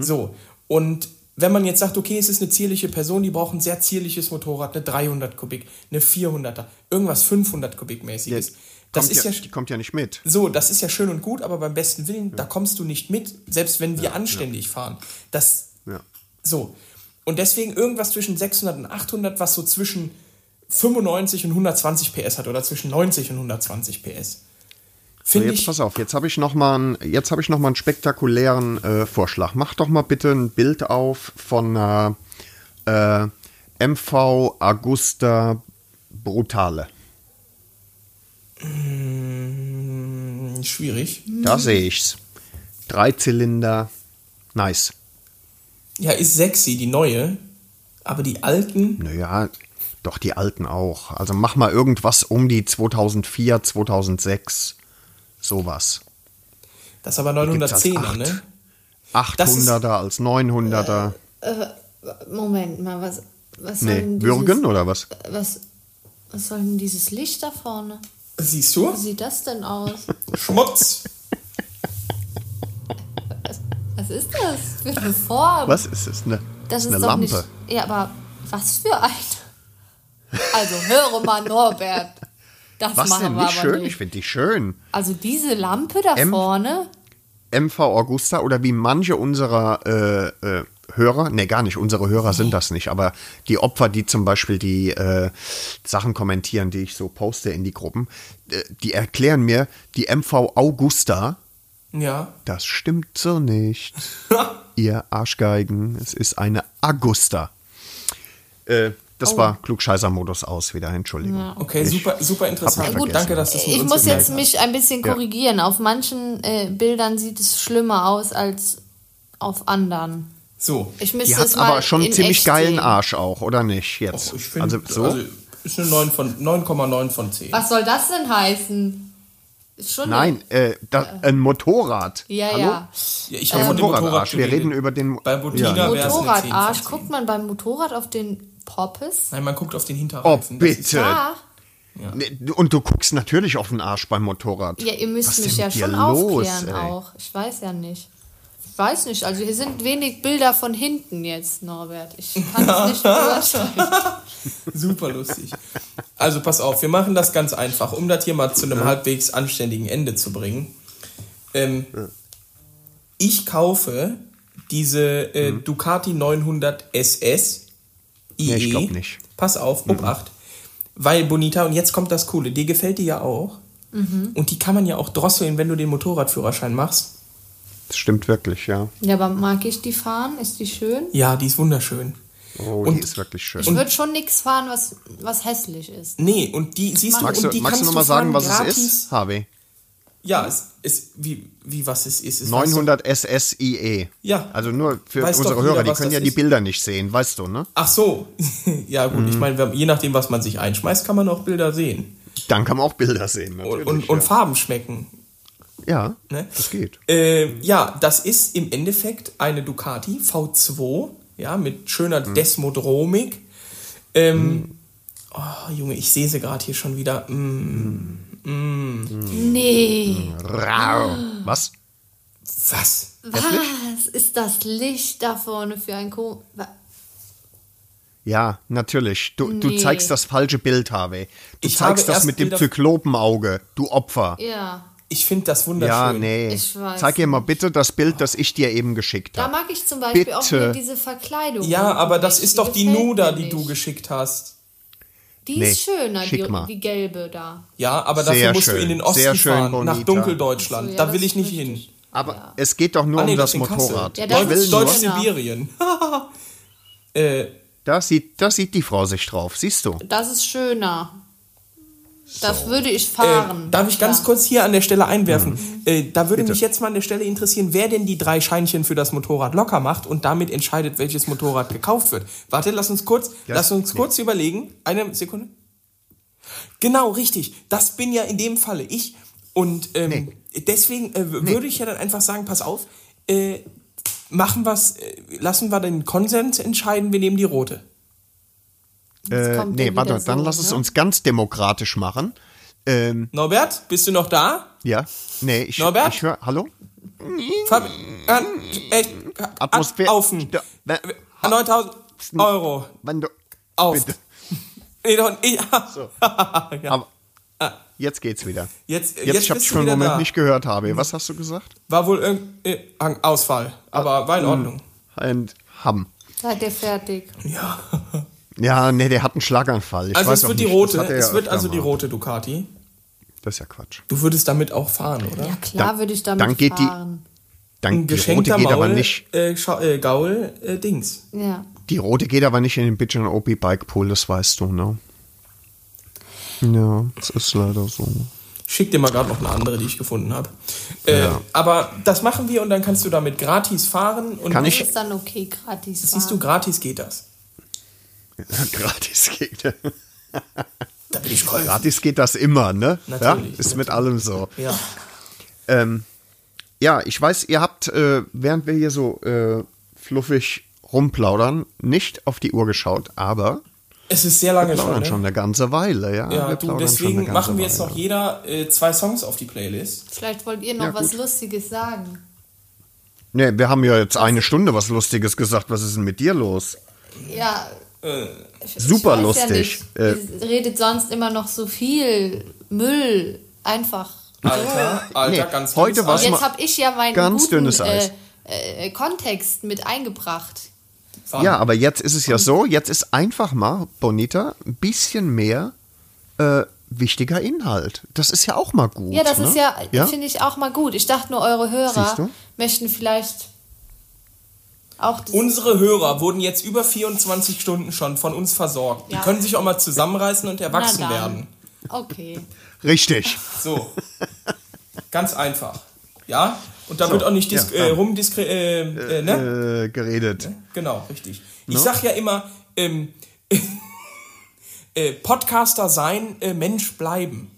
So. Und wenn man jetzt sagt, okay, es ist eine zierliche Person, die braucht ein sehr zierliches Motorrad, eine 300 Kubik, eine 400er, irgendwas 500 Kubik mäßiges. Das kommt ist ja, ja, die kommt ja nicht mit. so, das ist ja schön und gut, aber beim besten Willen, da kommst du nicht mit, selbst wenn wir anständig fahren. Das, Ja. so. Und deswegen irgendwas zwischen 600 und 800, was so zwischen 95 und 120 PS hat oder zwischen 90 und 120 PS. So, jetzt pass auf, jetzt habe ich noch mal einen, jetzt habe ich noch mal einen spektakulären äh, Vorschlag. Mach doch mal bitte ein Bild auf von einer äh, MV Augusta Brutale. Hm, schwierig. Da sehe ich's. Drei Zylinder, nice. Ja, ist sexy, die neue. Aber die alten. Naja, doch die alten auch. Also mach mal irgendwas um die 2004, 2006, sowas. Das ist aber Gibt's als 910er, acht. ne? 800er als 900er. Moment mal, was, was soll nee, denn dieses, Würgen oder was? Was, was soll denn dieses Licht da vorne? Siehst du? Wie sieht das denn aus? Schmutz. Was ist das für eine Form? Was ist es? Eine, Das ist eine doch Lampe. nicht. Ja, aber was für eine? Also höre mal, Norbert. Das Was machen denn? wir Nicht aber schön? nicht. Ich finde die schön. Also diese Lampe da M- vorne. MV Augusta oder wie manche unserer äh, äh, Hörer, ne gar nicht, unsere Hörer sind das nicht, aber die Opfer, die zum Beispiel die äh, Sachen kommentieren, die ich so poste in die Gruppen, äh, die erklären mir, die MV Augusta, Ja. das stimmt so nicht. Ihr Arschgeigen, es ist eine Augusta. Äh, das war Klugscheißer-Modus aus wieder, Entschuldigung. Okay, super, super interessant. Vergessen. Danke, dass mit Ich uns muss jetzt mich ein bisschen Ja. korrigieren. Auf manchen äh, Bildern sieht es schlimmer aus als auf anderen. So. Ich müsste Die hat aber schon in ziemlich geilen sehen. Arsch auch, oder nicht? Jetzt. Oh, ich finde, also so? also, ist eine 9 von 9,9 von 10. Was soll das denn heißen? Schon Nein, äh, da, ein Motorrad. Ja, Hallo? ja. Ja, ich dem Motorradarsch. Motorrad Wir reden über den. Bei Bottina Ja. wär's eine 10 Motorradarsch. von 10. Guckt man beim Motorrad auf den Poppes? Nein, man guckt auf den Oh, Hinterreifen. Ist- bitte. Ja. Und du guckst natürlich auf den Arsch beim Motorrad. Ja, ihr müsst Was mich ja schon los, aufklären ey? auch. Ich weiß ja nicht. Ich weiß nicht. Also hier sind wenig Bilder von hinten jetzt, Norbert. Ich kann es nicht beurteilen. Super lustig. Also pass auf, wir machen das ganz einfach, um das hier mal zu einem halbwegs anständigen Ende zu bringen. Ähm, Ich kaufe diese äh, Mhm. Ducati 900 SS IE. ich glaub nicht. Pass auf, Obacht. Weil Bonita, und jetzt kommt das Coole, dir gefällt die ja auch. Mhm. Und die kann man ja auch drosseln, wenn du den Motorradführerschein machst. Das stimmt wirklich, ja. Ja, aber mag ich die fahren? Ist die schön? Ja, die ist wunderschön. Oh, Und- die ist wirklich schön. Ich würde schon nichts fahren, was, was hässlich ist. Nee, und die siehst du, Magst und du, die magst du kannst nochmal sagen, was gratis. es ist, Harvey? Ja, es ist, wie, wie was es ist. Es 900 SSIE. Ja. Also nur für Weiß unsere Hörer, die können ja die ist. Bilder nicht sehen, weißt du, ne? Ach so. ja, gut, Mhm. ich meine, je nachdem, was man sich einschmeißt, kann man auch Bilder sehen. Dann kann man auch Bilder sehen, Und, natürlich. und, und ja. Farben schmecken. ja, Ne? das geht. Äh, ja, das ist im Endeffekt eine Ducati V2, ja, mit schöner Mhm. Desmodromik. Ähm, oh, Junge, ich sehe sie gerade hier schon wieder. Mm, Nee. Rau. Was? was? Was ist das Licht da vorne für ein Ko... Ja, natürlich. Du, du Nee. zeigst das falsche Bild, Harvey. Du Ich habe zeigst das mit dem Zyklopenauge, du Opfer. Ja, Ich finde das wunderschön. Ja, nee. Ich weiß Zeig ihr mal bitte das Bild, das ich dir eben geschickt da habe. mag ich zum Beispiel auch Bitte. wieder diese Verkleidung. Ja, aber das ist doch die Nuda, die du geschickt hast. Die Nee, ist schöner, die, die gelbe da. Ja, aber dafür Sehr musst du schön. in den Osten Sehr schön, fahren, nach Bonita. Dunkeldeutschland. Ach so, ja, da will das ich nicht hin. Aber es geht doch nur Ah, nee, um das, in Kassel. Motorrad. Ja, ich das will ist nur, Deutsch schöner. Sibirien. äh, da sieht, da sieht die Frau sich drauf, siehst du? Das ist schöner. Das würde ich äh, fahren. darf ich ganz Ja. kurz hier an der Stelle einwerfen? Mhm. Äh, da würde Bitte. mich jetzt mal an der Stelle interessieren, wer denn die drei Scheinchen für das Motorrad locker macht und damit entscheidet, welches Motorrad gekauft wird. Warte, lass uns kurz, lass uns kurz überlegen. Eine Sekunde. Genau, richtig. Das bin ja in dem Falle ich. Und ähm, deswegen äh, w- würde ich ja dann einfach sagen, pass auf, äh, machen wir's, äh, lassen wir den Konsens entscheiden, wir nehmen die rote. Äh, kommt nee, warte, wieder dann so, lass es ne? uns ganz demokratisch machen. Ähm, Norbert, bist du noch da? ja, nee, ich, Norbert? ich höre, hallo? Fabi äh, echt, Atmosphäre- Aufen. Wer- 9000 Euro. Wenn du, Auf. Bitte. Nee, doch, ich, ja. Aber jetzt geht's wieder. Jetzt, Jetzt, jetzt ich habe dich du für einen Moment da. nicht gehört, habe. Was hast du gesagt? War wohl irgendein äh, Ausfall, aber war in Ordnung. Ein Hamm. Seid ihr fertig? Ja. Ja, nee, der hat einen Schlaganfall. Ich Also weiß es wird die nicht, rote, es ja wird also die rote Ducati. Das ist ja Quatsch. Du würdest damit auch fahren, oder? Ja, klar Dann- würde ich damit dann geht die- fahren. Dann, Ein die rote geht Maul, aber nicht. Äh, äh, Gaul, äh, Dings. Ja. Die rote geht aber nicht in den Bitch and OP Bike Pool, das weißt du, ne? Ja, das ist leider so. Ich schick dir mal gerade noch eine andere, die ich gefunden habe. Äh, Aber das machen wir und dann kannst du damit gratis fahren. Und Kann Das ich- ist dann okay, gratis. Siehst du, fahren. gratis geht das. Gratis geht. Da bin ich Käufer. Gratis geht das immer, ne? Natürlich, ja, ist mit allem so. Ja. Ähm, ja, ich weiß, ihr habt, äh, während wir hier so äh, fluffig rumplaudern, nicht auf die Uhr geschaut, aber Es ist sehr lange wir schon. plaudern Ne? schon eine ganze Weile, ja. Ja, wir du, deswegen machen wir jetzt Weile. noch jeder äh, zwei Songs auf die Playlist. Vielleicht wollt ihr noch Ja, was. Lustiges sagen. Nee, wir haben ja jetzt eine Stunde was Lustiges gesagt. Was ist denn mit dir los? Ja. Äh, Super lustig. Ja nicht. Ihr redet sonst immer noch so viel Müll. Einfach. Alter, Alter, Nee, ganz heute Eis. Jetzt habe ich ja meinen ganz guten dünnes Eis. äh, äh, Kontext mit eingebracht. Ja, aber jetzt ist es ja so, jetzt ist einfach mal, Bonita, ein bisschen mehr äh, wichtiger Inhalt. Das ist ja auch mal gut. Ja, das ne? ist ja, ja? finde ich auch mal gut. Ich dachte nur, eure Hörer möchten vielleicht Unsere Hörer wurden jetzt über 24 Stunden schon von uns versorgt. Die Ja. können sich auch mal zusammenreißen und erwachsen werden. Okay. Richtig. So. Ganz einfach. Ja? Und da wird auch nicht ja, äh, ja. rumdiskre... Äh, äh, ne? Äh, geredet. Genau, richtig. Ich sag ja immer, ähm, äh, Podcaster sein, äh, Mensch bleiben.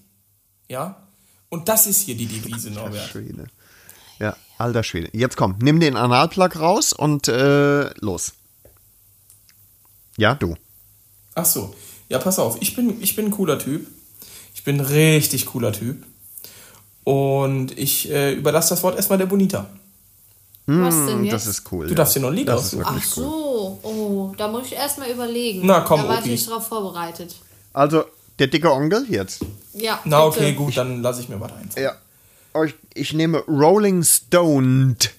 Ja? Und das ist hier die Devise, Norbert. Schwede. Alter Schwede. Jetzt komm, nimm den Analplug raus und äh, los. Ja, du. Ach so. Ja, pass auf. Ich bin, ich bin ein cooler Typ. Ich bin ein richtig cooler Typ. Und ich äh, überlasse das Wort erstmal der Bonita. Was denn jetzt? Das ist cool. Du ja. darfst dir noch ein Lied Das aussuchen. Ach cool. so, oh, da muss ich erstmal überlegen. Na, komm, Da war Opi. ich drauf vorbereitet. Also, der dicke Onkel jetzt. Ja. Na, bitte. okay, gut, dann lasse ich mir was ein. Ja. Ich, ich nehme Rolling Stoned,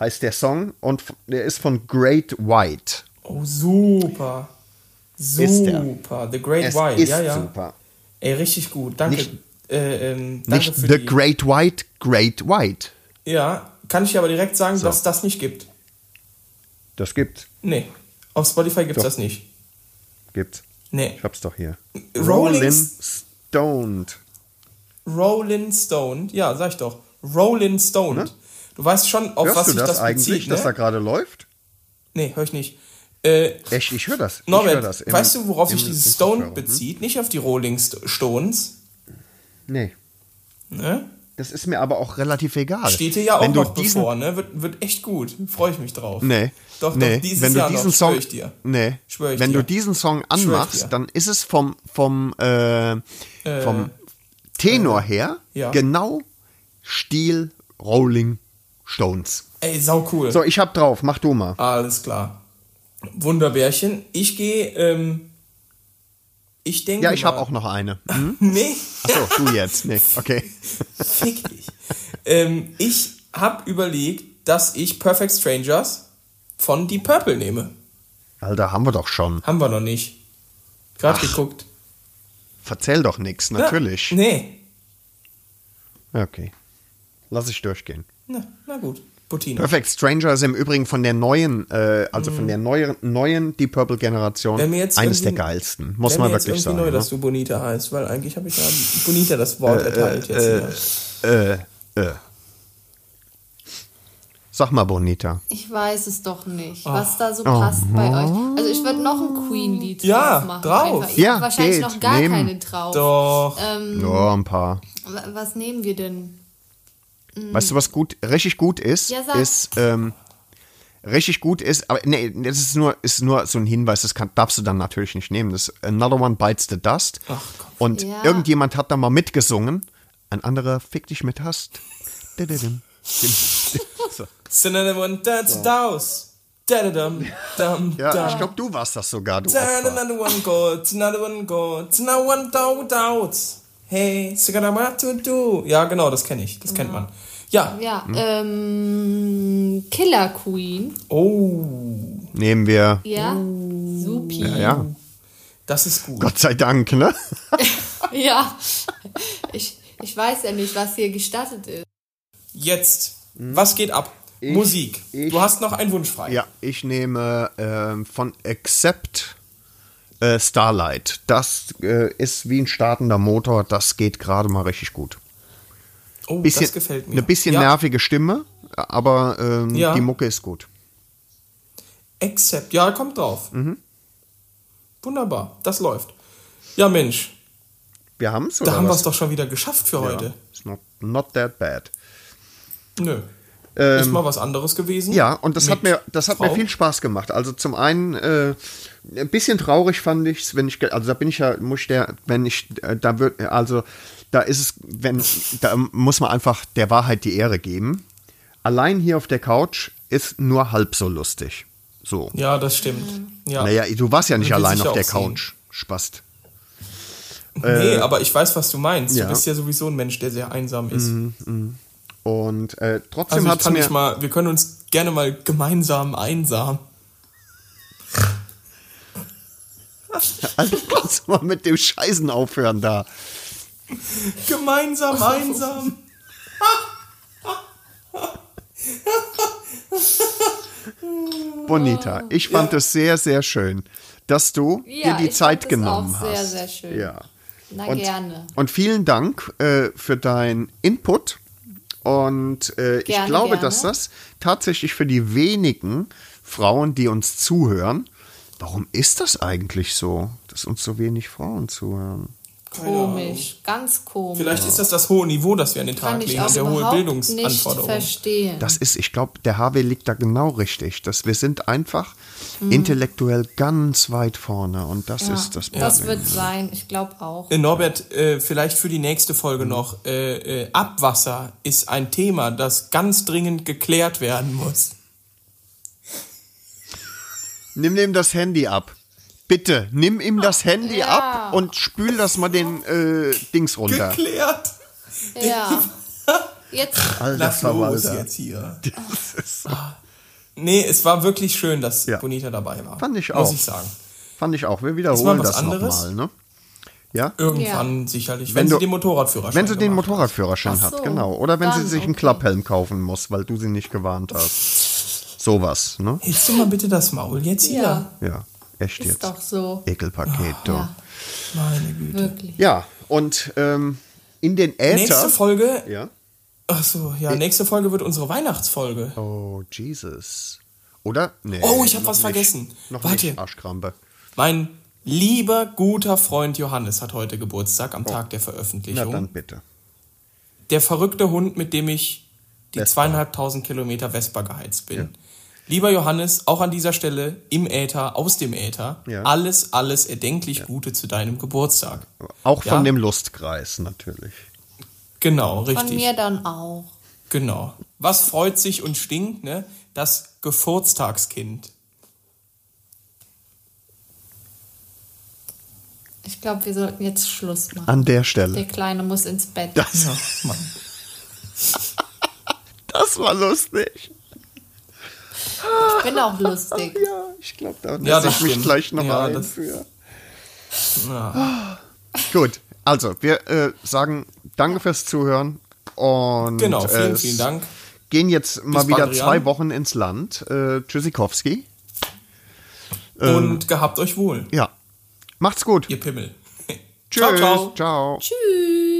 heißt der Song, und der ist von Great White. Oh, super. Ist der. Super. The Great Es White. ist ja, ja. super. Ey, richtig gut. Danke. Nicht- äh, ähm, danke Nicht The die. Great White, Great White. Ja, kann ich dir aber direkt sagen, dass es das nicht gibt. Das gibt's. Nee. Auf Spotify gibt's Doch. das nicht. Gibt's. Nee. Ich hab's doch hier. Rolling Rolling Stoned. Rolling Stone. Ja, sag ich doch. Rolling Stone. Du weißt schon, auf Hörst was du sich das, das eigentlich, bezieht, ne? dass da gerade läuft? Nee, hör ich nicht. Äh, Echt, ich höre das. Norbert, hör das im- weißt du, worauf sich dieses Stone Kopfhörer. bezieht? Nicht auf die Rolling St- Stones. Nee. Ne? Das ist mir aber auch relativ egal. Steht dir ja auch Wenn noch bevor, ne? Wird, wird echt gut. Freue ich mich drauf. Nee. Doch, nee. doch, dieses wenn du Jahr diesen noch, Song, schwör ich dir. Nee. Schwör ich wenn dir. du diesen Song anmachst, dann ist es vom, vom, äh, vom Tenor her ja. genau Stil Rolling Stones. Ey, sau cool. So, ich hab drauf, mach du mal. Alles klar. Wunderbärchen. Ich gehe, ähm, ich denke. Ja, ich habe mal- auch noch eine. Hm? Nee, Achso, du jetzt. Nee, okay. fick dich. ähm, ich habe überlegt, dass ich Perfect Strangers von Deep Purple nehme. Alter, haben wir doch schon. Haben wir noch nicht. Gerade geguckt. Verzähl doch nix, natürlich. Ja, nee. Okay. Lass ich durchgehen. Na, na gut. Butina. Perfect Stranger ist im Übrigen von der neuen, äh, also von der neuen, neuen Deep Purple Generation eines der geilsten. Muss man wirklich sagen. neu, dass ne? du Bonita heißt, weil eigentlich habe ich ja Bonita das Wort erteilt jetzt hier. äh, äh. Sag mal, Bonita. Ich weiß es doch nicht, was da so passt bei euch. Also ich würde noch ein Queen-Lied Ja, drauf machen. drauf. Einfach. Ich Ja, hab wahrscheinlich geht. noch gar Nehmen. keine drauf. Doch. Ja, ein paar. Wa- Was nehmen wir denn? Weißt du, was gut, richtig gut ist? Ja, sag. Ist, ähm, richtig gut ist, aber nee, das ist nur, ist nur so ein Hinweis, das kann, darfst du dann natürlich nicht nehmen. Das ist Another One Bites the Dust. Und Ja. irgendjemand hat da mal mitgesungen. Ein anderer fick dich mit Hast. Dididim. Dim, dim. So. Cinnamon Dance Daus. Dum, Ja, dum. ich glaube, du warst das sogar, du Opfer. Another one go, another one go, another one do doubt. Hey, what to do. Ja, genau, das kenne ich. Das kennt man. Ja. Ja, ähm, Killer Queen. Oh, Nehmen wir. Ja, supi. Ja, ja. das ist gut. Gott sei Dank, ne? Ja, ich, ich weiß ja nicht, was hier gestattet ist. Jetzt, was geht ab? Musik. ich- du hast noch einen Wunsch frei. Ja, ich nehme ähm, von Accept äh, Starlight. Das äh, ist wie ein startender Motor. Das geht gerade mal richtig gut. Oh, Bisschen, das gefällt mir. Eine bisschen ja. nervige Stimme, aber ähm, Ja. die Mucke ist gut. Accept. Ja, kommt drauf. Mhm. Wunderbar, das läuft. Ja, Mensch, Wir haben es, da oder haben wir es doch schon wieder geschafft für heute. It's not, not that bad. Nö. ist mal was anderes gewesen. Ähm, Ja, und das hat mir, das hat mir Frau. viel Spaß gemacht. Also zum einen äh, ein bisschen traurig fand ich wenn ich, also da bin ich ja, muss ich der, wenn ich, äh, da wird, also da ist es, wenn, da muss man einfach der Wahrheit die Ehre geben. Allein hier auf der Couch ist nur halb so lustig. So. Ja, das stimmt. Ja. Naja, du warst ja nicht allein auf der. Couch. Spast. nee, aber ich weiß, was du meinst. Äh, ja. Du bist ja sowieso ein Mensch, der sehr einsam ist. Und äh, trotzdem Also ich hat es kann mir. mich mal, wir können uns gerne mal gemeinsam einsam. Also kannst du mal mit dem Scheißen aufhören da. Gemeinsam einsam. Bonita, ich fand es sehr, sehr schön, dass du Ja, dir die ich Zeit genommen auch sehr, hast. sehr schön. Ja. Na Und, gerne. und vielen Dank äh, für deinen Input. Und äh, ich Gerne, glaube, gerne. dass das tatsächlich für die wenigen Frauen, die uns zuhören, warum ist das eigentlich so, dass uns so wenig Frauen zuhören? Komisch, ganz komisch. Vielleicht ist das das hohe Niveau, das wir an den Kann Tag legen der hohe Bildungsanforderungen. verstehen. Das ist, ich glaube, der HW liegt da genau richtig. Dass wir sind einfach Mhm. intellektuell ganz weit vorne und das ist das Problem. das wird sein, ich glaube auch. Äh, Norbert, äh, vielleicht für die nächste Folge noch. Äh, äh, Abwasser ist ein Thema, das ganz dringend geklärt werden muss. Nimm ihm das Handy ab. Bitte, nimm ihm das Handy Ja. ab und spül das mal den äh, Dings runter. Geklärt! Ja. Jetzt, Alter Lass los Verwalter. jetzt hier. Nee, es war wirklich schön, dass Ja. Bonita dabei war. Fand ich Muss auch. ich sagen. Fand ich auch. Wir Ist wiederholen das anderes? nochmal, ne? Ja? Irgendwann sicherlich, Wenn wenn, du- sie den Motorradführerschein Wenn sie den. Motorradführerschein hat, so, genau. Oder wenn sie sich einen okay. Klapphelm kaufen muss, weil du sie nicht gewarnt hast. Sowas, ne? Hältst du mal bitte das Maul jetzt hier? Ja, Ja, echt ist jetzt. doch so. Ekelpaket, du. Ja, Ja, Meine Güte. wirklich. und ähm, in den Äther. Nächste Folge. ja. Ach so, ja, nächste Folge wird unsere Weihnachtsfolge. Oh, Jesus. Oder? Nee. Oh, ich hab noch was nicht. vergessen. Noch Warte. nicht, Arschkrampe. Mein lieber, guter Freund Johannes hat heute Geburtstag am Tag der Na Veröffentlichung. dann bitte. Der verrückte Hund, mit dem ich die Vespa. zweieinhalbtausend Kilometer Vespa geheizt bin. Lieber Johannes, auch an dieser Stelle im Äther, aus dem Äther, Ja. alles, alles erdenklich Gute zu deinem Geburtstag. Auch von Ja. dem Lustkreis, natürlich. Genau, Von richtig. mir dann auch. Genau. Was freut sich und stinkt, ne? Das Geburtstagskind. Ich glaube, wir sollten jetzt Schluss machen. An der Der Stelle. Kleine muss ins Bett. Das, Ja, Mann. das war lustig. Ich bin auch lustig. Ja, ich glaube, da Ja, lasse das ich mich stimmt. gleich noch Ja, mal ein das- für. Ja. Gut, also wir äh, sagen danke fürs Zuhören und Genau, vielen, äh, vielen Dank. gehen jetzt mal Bis wieder bald, Jan. zwei Wochen ins Land. Äh, Tschüssikowski. Und gehabt euch wohl, Ja, macht's gut. ihr Pimmel. Tschüss. Ciao, ciao. ciao. Tschüss.